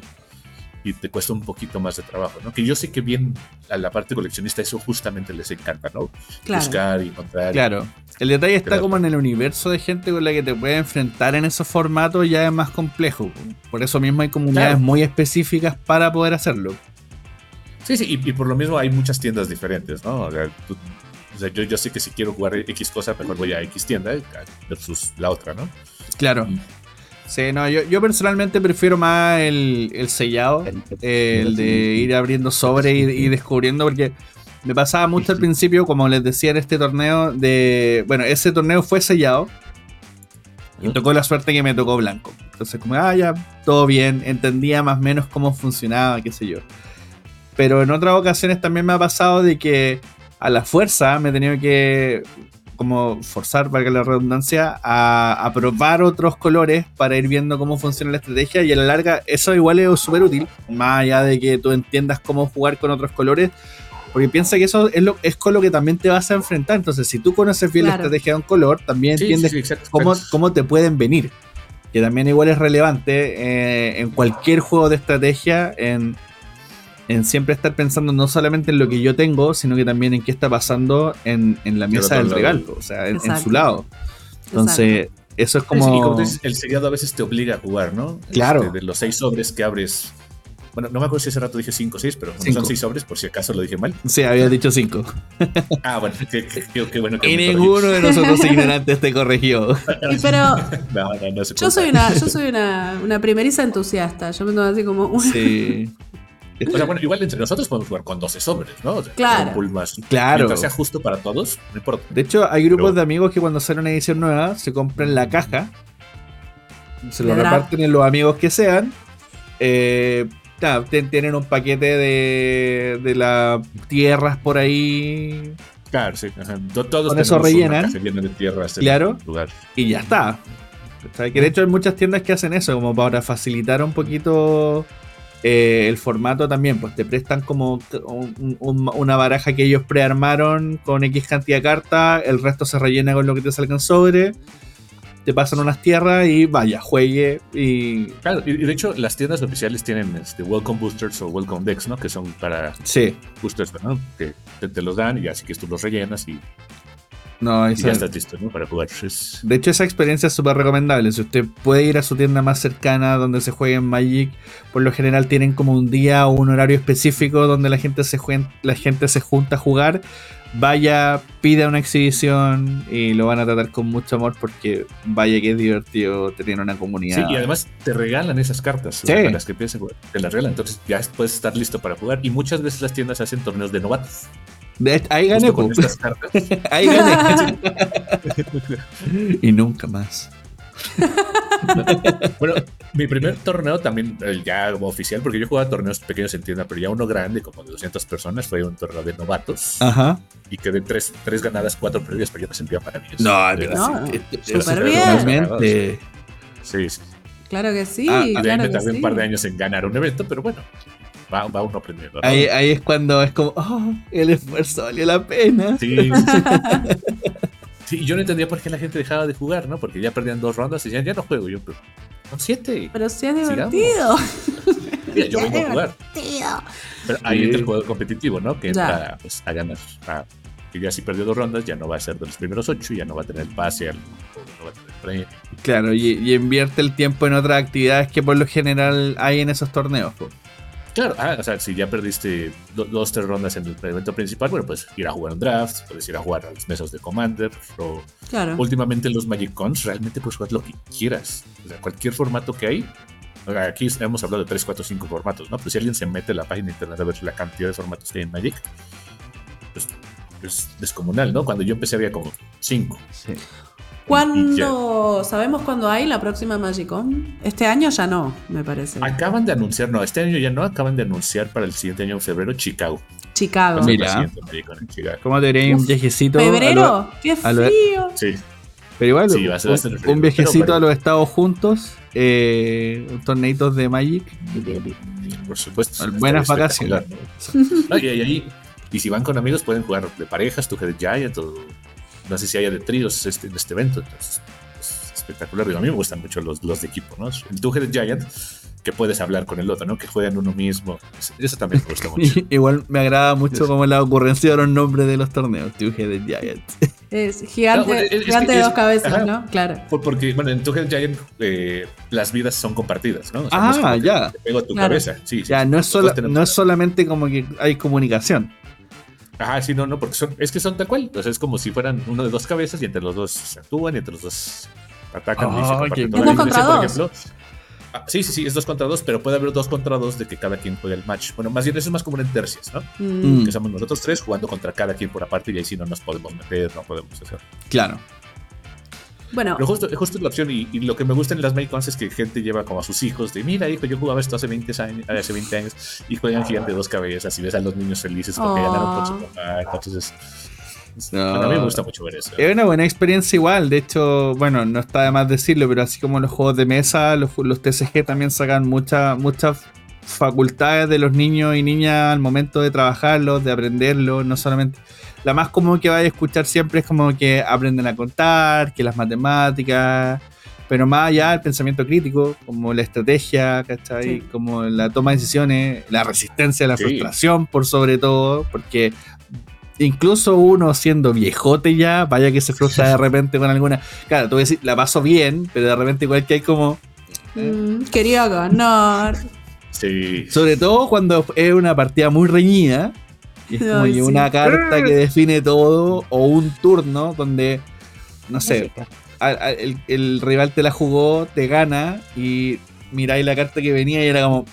y te cuesta un poquito más de trabajo, ¿no? Que yo sé que bien a la parte coleccionista eso justamente les encanta, ¿no? Claro. Buscar y encontrar. Claro. El detalle está Claro. como en el universo de gente con la que te puedes enfrentar en esos formatos ya es más complejo. Por eso mismo hay comunidades Claro. muy específicas para poder hacerlo. Sí, sí, y, y por lo mismo hay muchas tiendas diferentes, ¿no? O sea, tú- o sea, yo, yo sé que si quiero jugar X cosa, mejor voy a X tienda versus la otra, ¿no? Claro. Sí, no, yo, yo personalmente prefiero más el, el sellado, el de ir abriendo sobre y, y descubriendo, porque me pasaba mucho al principio, como les decía en este torneo, de. Bueno, ese torneo fue sellado. Y tocó la suerte que me tocó blanco. Entonces, como, ah, ya, todo bien, entendía más o menos cómo funcionaba, qué sé yo. Pero en otras ocasiones también me ha pasado de que a la fuerza me he tenido que como forzar, para que la redundancia, a, a probar otros colores para ir viendo cómo funciona la estrategia y a la larga eso igual es súper útil, más allá de que tú entiendas cómo jugar con otros colores, porque piensa que eso es, lo, es con lo que también te vas a enfrentar, entonces si tú conoces bien Claro. la estrategia de un color, también Sí, entiendes sí, sí, exacto. cómo, cómo te pueden venir, que también igual es relevante eh, en cualquier juego de estrategia, en en siempre estar pensando no solamente en lo que yo tengo, sino que también en qué está pasando en, en la mesa del regalo, o sea, en, su lado. Entonces, eso es Sí, y como... como tú dices, el seriado a veces te obliga a jugar, ¿no? Claro. Este, de los seis sobres que abres. Bueno, no me acuerdo si hace rato dije cinco o seis, pero como Cinco. son seis sobres, por si acaso lo dije mal. Sí, había dicho cinco. Ah, bueno, qué, qué- qué- qué bueno que Y ninguno de nosotros ignorantes te corrigió. Y pero No, no, no se yo soy una, yo soy una, una primeriza entusiasta. Yo me tomo así como una- Sí. O sea, bueno, igual entre nosotros podemos jugar con 12 sobres, ¿no? O sea, Claro. un pool más. Claro. Mientras sea justo para todos, no importa. De hecho, hay grupos Pero- de amigos que cuando sale una edición nueva se compran la caja, se lo reparten en los amigos que sean. Eh, tienen un paquete de, de las tierras por ahí Claro, sí. ajá. To- Todos Con eso rellenan. de tierras Claro. lugar. y ya está. ¿cachai? Que de hecho hay muchas tiendas que hacen eso, como para facilitar un poquito eh, el formato también, pues te prestan como un- un- una baraja que ellos prearmaron con X cantidad de cartas, el resto se rellena con lo que te salga en sobre, te pasan unas tierras y vaya, juegue y... Claro, y y de hecho las tiendas oficiales tienen este, Welcome Boosters o Welcome Decks, ¿no? Que son para Sí, boosters, ¿no? Que te, te los dan y así que tú los rellenas y, no, y ya ¿no? Para jugar. De hecho, esa experiencia es súper recomendable. Si usted puede ir a su tienda más cercana donde se juegue en Magic, por lo general tienen como un día o un horario específico donde la gente se, juen- la gente se junta a jugar. Vaya, pida una exhibición y lo van a tratar con mucho amor porque vaya que es divertido tener una comunidad. Sí, y además te regalan esas cartas. Sí. las que jugar, te las regalan. Entonces ya puedes estar listo para jugar. Y muchas veces las tiendas hacen torneos de novatos. De ahí gané, con po. estas cartas. ahí gané. y nunca más. Bueno, mi primer torneo también, el ya como oficial, porque yo jugaba torneos pequeños en tienda, pero ya uno grande, como de 200 personas, fue un torneo de novatos. Ajá. Y quedé tres, tres ganadas, cuatro perdidas, pero yo me sentía maravilloso. No, De- No, súper bien. Sí, sí. Claro que sí, Ah, ahí claro me que tardé sí. un par de años en ganar un evento, pero bueno, va, va uno aprendiendo. ¿no? Ahí, ahí es cuando es como, oh, el esfuerzo valió la pena. Sí. Sí, yo no entendía por qué la gente dejaba de jugar, ¿no? Porque ya perdían dos rondas y decían, ya no juego. Yo, pero son siete. Pero sí es divertido. Mira, yo vengo a jugar. divertido. Pero ahí Sí. entra el juego competitivo, ¿no? Que entra pues, a ganar. A- que ya si perdió dos rondas, ya no va a ser de los primeros ocho, ya no va a tener el pase, al, no va a tener premio. Claro, y, y invierte el tiempo en otras actividades que por lo general hay en esos torneos. po. Claro, ah, o sea, si ya perdiste do- dos, tres rondas en el evento principal, bueno, pues ir a jugar un draft, puedes ir a jugar a las mesas de Commander, o Claro. últimamente en los Magic Cons realmente puedes jugar lo que quieras. O sea, cualquier formato que hay. Aquí hemos hablado de 3, 4, 5 formatos, ¿no? Pero si alguien se mete a la página de internet a ver la cantidad de formatos que hay en Magic, pues es descomunal, ¿no? Cuando yo empecé había como 5. Sí. ¿Cuándo, sabemos cuándo hay la próxima Magicom? Este año ya no, me parece. Acaban de anunciar, no, este año ya no, acaban de anunciar para el siguiente año en febrero Chicago. Chicago. Mira. siguiente Magic-Con en Chicago. ¿Cómo te diría un viajecito? a lo- ¿Febrero? ¡Qué a lo- frío! Sí, pero igual, Sí, va a ser- va a ser un, frío, un viajecito pero a los estados juntos, eh, torneitos de Magic. por supuesto. Buenas vacaciones. ¿no? Y, y ahí- y si van con amigos, pueden jugar de parejas, de Giant, o no sé si haya de tríos este, en este evento. Entonces, es espectacular. Digo, a mí me gustan mucho los, los de equipo, ¿no? El Two Headed Giant, que puedes hablar con el otro, ¿no? Que juegan uno mismo. Eso, eso también me gusta mucho. igual me agrada mucho Sí. como la ocurrencia de los nombres de los torneos. Two Headed Giant. Es gigante, No, bueno, es- es gigante que de es- dos cabezas, ajá. ¿no? Claro. Por- Porque, bueno, en Two Headed Giant eh, las vidas son compartidas, ¿no? O sea, no es Ah, que ya. Te pego a tu Claro. cabeza. Sí, Ya, sí. no es, solo, no es solamente como que hay comunicación. Ajá, sí, no, no, porque son, es que son tal cual. Entonces es como si fueran uno de dos cabezas y entre los dos se actúan y entre los dos atacan. y se Ah, comparten qué toda cool. la ¿Es dos evidencia, contra por ejemplo. Ah, sí, sí, sí, es dos contra dos, pero puede haber dos contra dos de que cada quien juegue el match. Bueno, más bien eso es más como en tercias, ¿no? Mm, Que somos nosotros tres jugando contra cada quien por aparte y ahí sí no nos podemos meter, no podemos hacer. claro. Bueno, Pero justo, justo es la opción y, y lo que me gusta en las Maycons es que gente lleva como a sus hijos de, mira, hijo, yo jugaba esto hace 20 años, hace 20 años y juegan gigante de dos cabezas y ves a los niños felices porque Oh. ganaron por su papá. Entonces, es- No. bueno, a mí me gusta mucho ver eso. Es una buena experiencia igual, de hecho, bueno, no está de más decirlo, pero así como los juegos de mesa, los, los TCG también sacan muchas muchas facultades de los niños y niñas al momento de trabajarlos, de aprenderlos, no solamente... La más común que vaya a escuchar siempre es como que aprenden a contar, que las matemáticas, pero más allá el pensamiento crítico, como la estrategia, ¿cachai? Sí. Como la toma de decisiones, la resistencia, la Sí. frustración por sobre todo, porque incluso uno siendo viejote ya, vaya que se frustra de repente con alguna. Claro, tú vas a decir, la paso bien, pero de repente igual que hay como. mm, quería ganar. Sí. Sobre todo cuando es una partida muy reñida. Y es como Ay, que sí. una carta que define todo, o un turno donde, no sé, a- a- el, el rival te la jugó, te gana, y miráis la carta que venía y era como,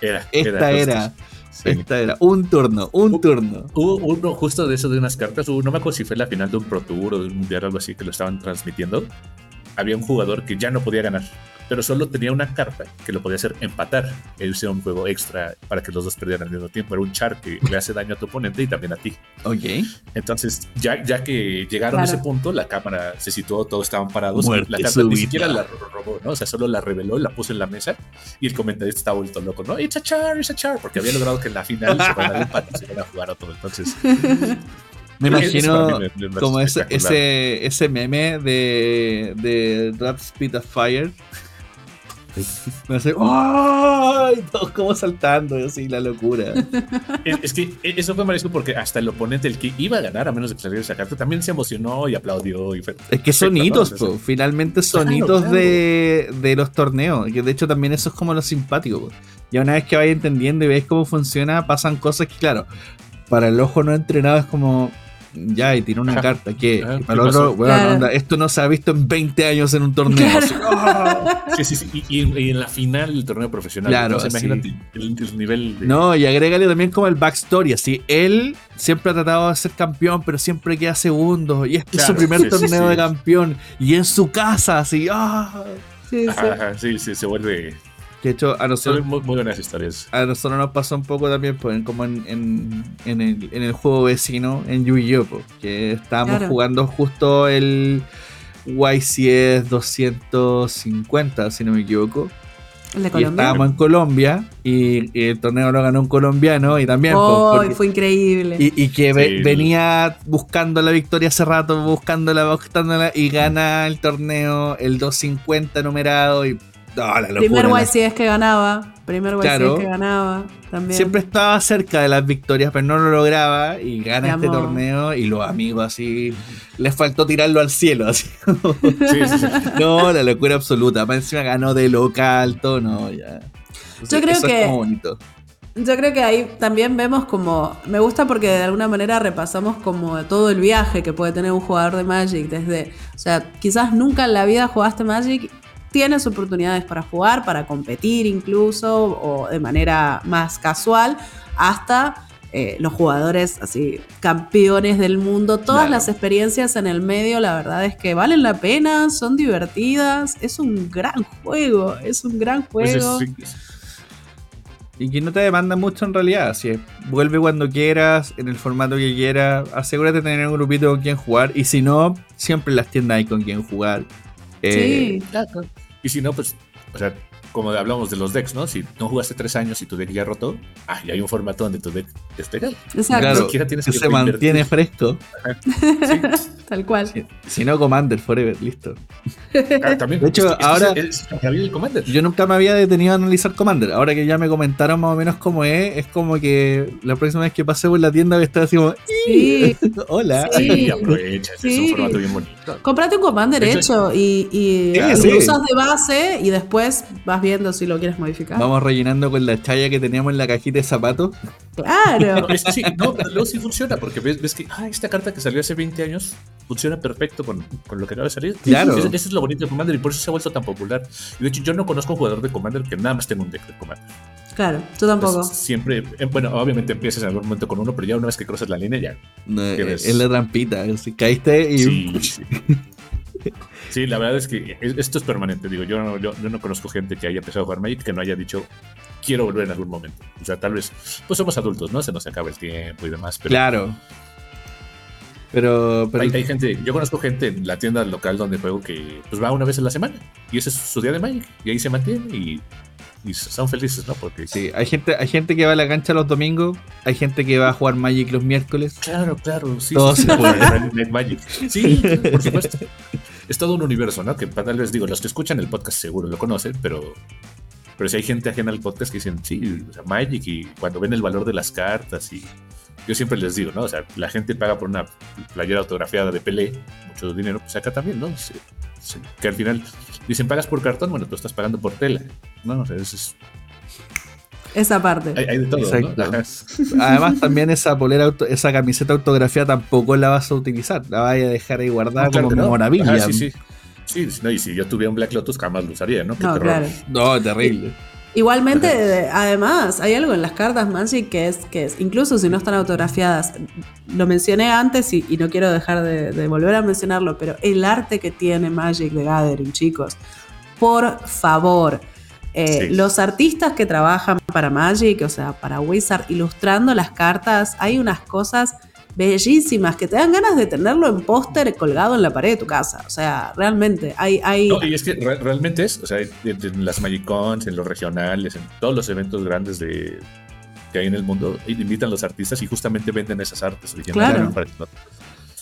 Era, esta era, Sí. esta era, un turno, un turno. Hubo uno justo de eso de unas cartas, hubo- no me acuerdo si fue la final de un Pro Tour o de un mundial o algo así que lo estaban transmitiendo. Había un jugador que ya no podía ganar. Pero solo tenía una carta que lo podía hacer empatar. Ese era un juego extra para que los dos perdieran al mismo tiempo. Era un char que le hace daño a tu oponente y también a ti. Ok. Entonces, ya, ya que llegaron a ese punto, la cámara se situó, todos estaban parados. Muerte la carta ni siquiera la robó, ¿no? O sea, solo la reveló, la puso en la mesa y el comentarista estaba vuelto loco, ¿no? It's a char, it's a char, porque había logrado que en la final se fueran al empate y se fueran a jugar a todo. Entonces, Me imagino me- me- como ese, ese meme de, de Rap Speed of Fire. Me hace, ¡ay! Todos como saltando, así, la locura. Es, es que eso fue maravilloso porque hasta el oponente, el que iba a ganar, a menos de que saliera esa carta, también se emocionó y aplaudió. Y fue Es que son perfecto, hitos, ¿no? po. finalmente son Claro, hitos claro. De, de los torneos. Que de hecho también eso es como lo simpático. po. Ya una vez que vais entendiendo y veis cómo funciona, pasan cosas que, claro, para el ojo no entrenado es como. Ya, y tiene una carta que ¿qué para el otro, weón, Claro. onda, esto no se ha visto en 20 años en un torneo. Claro. así, ¡ah! Sí, sí, sí. Y, en la final del torneo profesional. Claro, Entonces, imagínate el, el nivel de. No, y agrégale también como el backstory, así, él siempre ha tratado de ser campeón, pero siempre queda segundo, y este es su primer sí, torneo sí. de campeón, y en su casa, así, ¡ah! Sí, sí, se vuelve. Que de hecho a nosotros, muy, muy buenas historias. a nosotros nos pasó un poco también, pues, como en, en, en el, en el juego vecino, en Yu-Gi-Oh! pues, que estábamos Claro. jugando justo el YCS 250, si no me equivoco. El de Y Colombia. estábamos en Colombia y, y el torneo lo ganó un colombiano y también... Oh, porque- fue increíble. Y, y que ve- venía buscando la victoria hace rato, buscándola, buscándola, y gana el torneo, el 250 numerado, y. No, la locura, Primer la- YCS que ganaba. Primer YCS Claro. que ganaba. También. Siempre estaba cerca de las victorias, pero no lo lograba, y gana este torneo, y los amigos así. Les faltó tirarlo al cielo, así. Sí, sí, sí. no, la locura absoluta. Más encima ganó de local, todo, no, ya. Yo creo eso que- Es como bonito. Yo creo que ahí también vemos como, me gusta porque de alguna manera repasamos como todo el viaje que puede tener un jugador de Magic, desde, o sea, quizás nunca en la vida jugaste Magic, tienes oportunidades para jugar, para competir incluso, o de manera más casual, hasta eh, los jugadores así, campeones del mundo, todas Claro. las experiencias en el medio, la verdad es que valen la pena, son divertidas, es un gran juego, es un gran Pues es- juego. sí, Y que no te demanda mucho en realidad. Así es, vuelve cuando quieras, en el formato que quieras. Asegúrate de tener un grupito con quien jugar. Y si no, siempre en las tiendas hay con quien jugar. Eh, Sí. Y si no, pues, o sea, como hablamos de los decks, ¿no? Si no jugaste tres años y tu deck ya rotó, ah, y hay un formato donde tu deck es legal. Exacto, Claro, tienes que se mantiene fresco. tal cual. Si, si no, Commander Forever, listo. Ah, también, De hecho, ahora- es Commander. Yo nunca me había detenido a analizar Commander. Ahora que ya me comentaron más o menos cómo es, es como que la próxima vez que pase por la tienda voy a estar así como, Sí. hola. Sí. Y aprovechas, es un Sí. formato bien bonito. Comprate un Commander De hecho- hecho y, y, Sí, y sí. lo usas de base y después vas viendo si lo quieres modificar. Vamos rellenando con la chaya que teníamos en la cajita de zapatos. Claro. No, sí, no, pero luego sí funciona, porque ves, ves que ah, esta carta que salió hace 20 años funciona perfecto con, con lo que acaba de salir. Claro. Eso, eso es lo bonito de Commander y por eso se ha vuelto tan popular. Y de hecho, yo no conozco un jugador de Commander que nada más tenga un deck de Commander. Claro, yo tampoco. Entonces, siempre, eh, bueno, obviamente empiezas en algún momento con uno, pero ya una vez que cruzas la línea, ya. No, es la trampita. Si caíste y. Sí, sí. Sí, la verdad es que es- esto es permanente. Digo, yo no, yo, yo no conozco gente que haya empezado a jugar Magic que no haya dicho quiero volver en algún momento. O sea, tal vez, pues somos adultos, ¿no? Se nos acaba el tiempo y demás. Pero Claro. Pero. pero hay, hay gente, yo conozco gente en la tienda local donde juego que pues va una vez a la semana y ese es su día de Magic y ahí se mantiene y, y son felices, ¿no? Porque Sí, hay gente, hay gente que va a la cancha los domingos, hay gente que va a jugar Magic los miércoles. Claro, claro, sí. Todo sí, se sí, Magic. Sí, por supuesto. Es todo un universo, ¿no? Que tal vez digo, los que escuchan el podcast seguro lo conocen, pero, pero si hay gente ajena al podcast que dicen, sí, o sea, Magic y cuando ven el valor de las cartas y yo siempre les digo, ¿no? O sea, la gente paga por una playera autografiada de Pelé, mucho dinero, pues acá también, ¿no? Que al final dicen, pagas por cartón, bueno, tú estás pagando por tela, ¿no? O sea, eso es- Esa parte. hay, hay de todo, Exacto. ¿no? Además, también esa polera, auto- esa camiseta autografía tampoco la vas a utilizar, la vas a dejar ahí guardada No, claro como no. memorabilia. Ajá, sí, sí. Sí, no, y si yo tuviera un Black Lotus, jamás lo usaría, ¿no? Qué No, terror. claro. No, terrible. Igualmente, además, hay algo en las cartas Magic que es, que es, incluso si no están autografiadas, lo mencioné antes y, y no quiero dejar de, de volver a mencionarlo, pero el arte que tiene Magic de Gathering, chicos. por favor. Eh, Sí. Los artistas que trabajan para Magic, o sea, para Wizard, ilustrando las cartas, hay unas cosas bellísimas que te dan ganas de tenerlo en póster colgado en la pared de tu casa. O sea, realmente, hay... hay No, y es que re- realmente es, o sea, en, en las Magic Cons, en los regionales, en todos los eventos grandes de que hay en el mundo, invitan a los artistas y justamente venden esas artes originales. Claro. para no-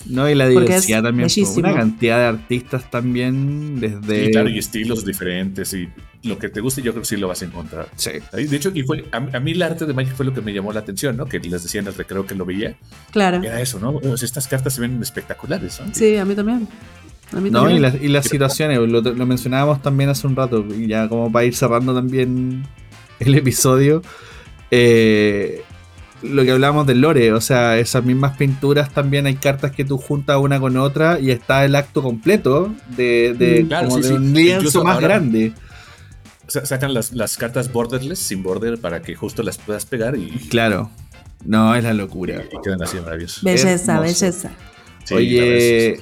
No, y la diversidad también. pues, bellísimo. Una cantidad de artistas también desde. Y claro, y estilos diferentes y lo que te guste, yo creo que sí lo vas a encontrar. Sí. De hecho, y fue, a, a mí el arte de Magic fue lo que me llamó la atención, ¿no? Que les decía en el recreo que lo veía. claro. Era eso, ¿no? O sea, estas cartas se ven espectaculares, ¿no? Sí, a mí también. A mí No, también. y, las- y las situaciones, lo, lo mencionábamos también hace un rato, y ya como para ir cerrando también el episodio, eh, lo que hablábamos del lore, o sea, esas mismas pinturas también hay cartas que tú juntas una con otra y está el acto completo de, de, Mm, claro, como sí, de sí. un lienzo Incluso más ahora- grande. Sa- Sacan las, las cartas borderless, sin border, para que justo las puedas pegar y, Claro, no, es la locura. y quedan así maravillosas. Belleza, hermoso. belleza. Sí, Oye,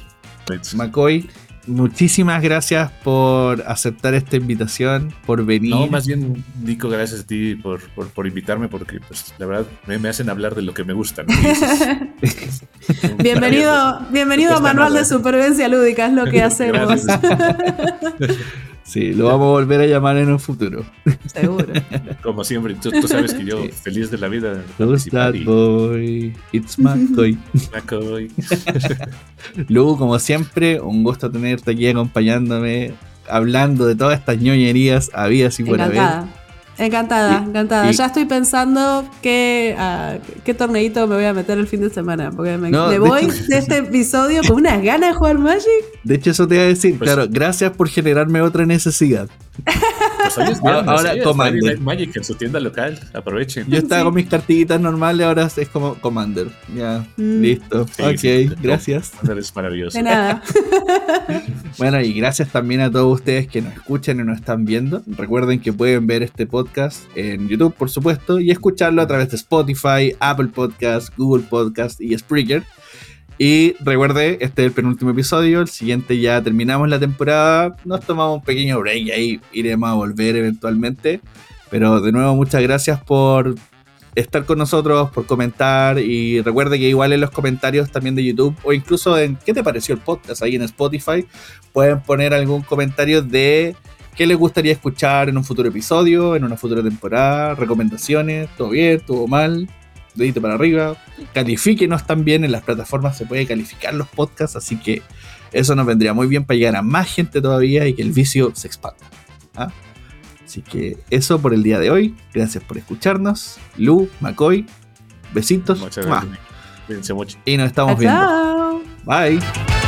McCoy, muchísimas gracias por aceptar esta invitación, por venir. No, más bien, Nico, gracias a ti por, por, por invitarme, porque pues la verdad me, me hacen hablar de lo que me gusta. Bienvenido, bienvenido a Manual nada. de Supervivencia Lúdica, es lo que hacemos. Sí, lo vamos a volver a llamar en un futuro. Seguro. Como siempre, tú, tú sabes que yo Sí. feliz de la vida. that y- boy? It's McCoy. McCoy. Lu, como siempre, un gusto tenerte aquí acompañándome, hablando de todas estas ñoñerías habidas y por haber. Encantada. Encantada, Y- encantada. y- ya estoy pensando qué, ah, qué torneito me voy a meter el fin de semana. Porque me, No, me de voy hecho- de este episodio con unas ganas de jugar Magic. De hecho, eso te iba a decir, Pues- claro, gracias por generarme otra necesidad. Pues hoy es Ahora- viernes, ahora. Es Commander. Friday Night Magic en su tienda local. Aprovechen. Yo estaba Sí. con mis cartillitas normales, ahora es como Commander. Ya, Mm. listo. Sí, ok, sí. gracias. Commander es maravilloso. De nada. Bueno, y gracias también a todos ustedes que nos escuchan y nos están viendo. Recuerden que pueden ver este podcast en YouTube, por supuesto, y escucharlo a través de Spotify, Apple Podcast, Google Podcast y Spreaker. Y recuerde, este es el penúltimo episodio, el siguiente ya terminamos la temporada, nos tomamos un pequeño break y ahí iremos a volver eventualmente. Pero de nuevo, muchas gracias por estar con nosotros, por comentar y recuerde que igual en los comentarios también de YouTube o incluso en qué te pareció el podcast ahí en Spotify pueden poner algún comentario de qué les gustaría escuchar en un futuro episodio, en una futura temporada, recomendaciones, todo bien, todo mal, dedito para arriba, califíquenos también en las plataformas, se puede calificar los podcasts, así que eso nos vendría muy bien para llegar a más gente todavía y que el vicio se expanda. ¿ah? Así que eso por el día de hoy, gracias por escucharnos, Lu, McCoy, besitos, Muchas gracias. Cuídense mucho. y nos estamos viendo. Chao. Bye.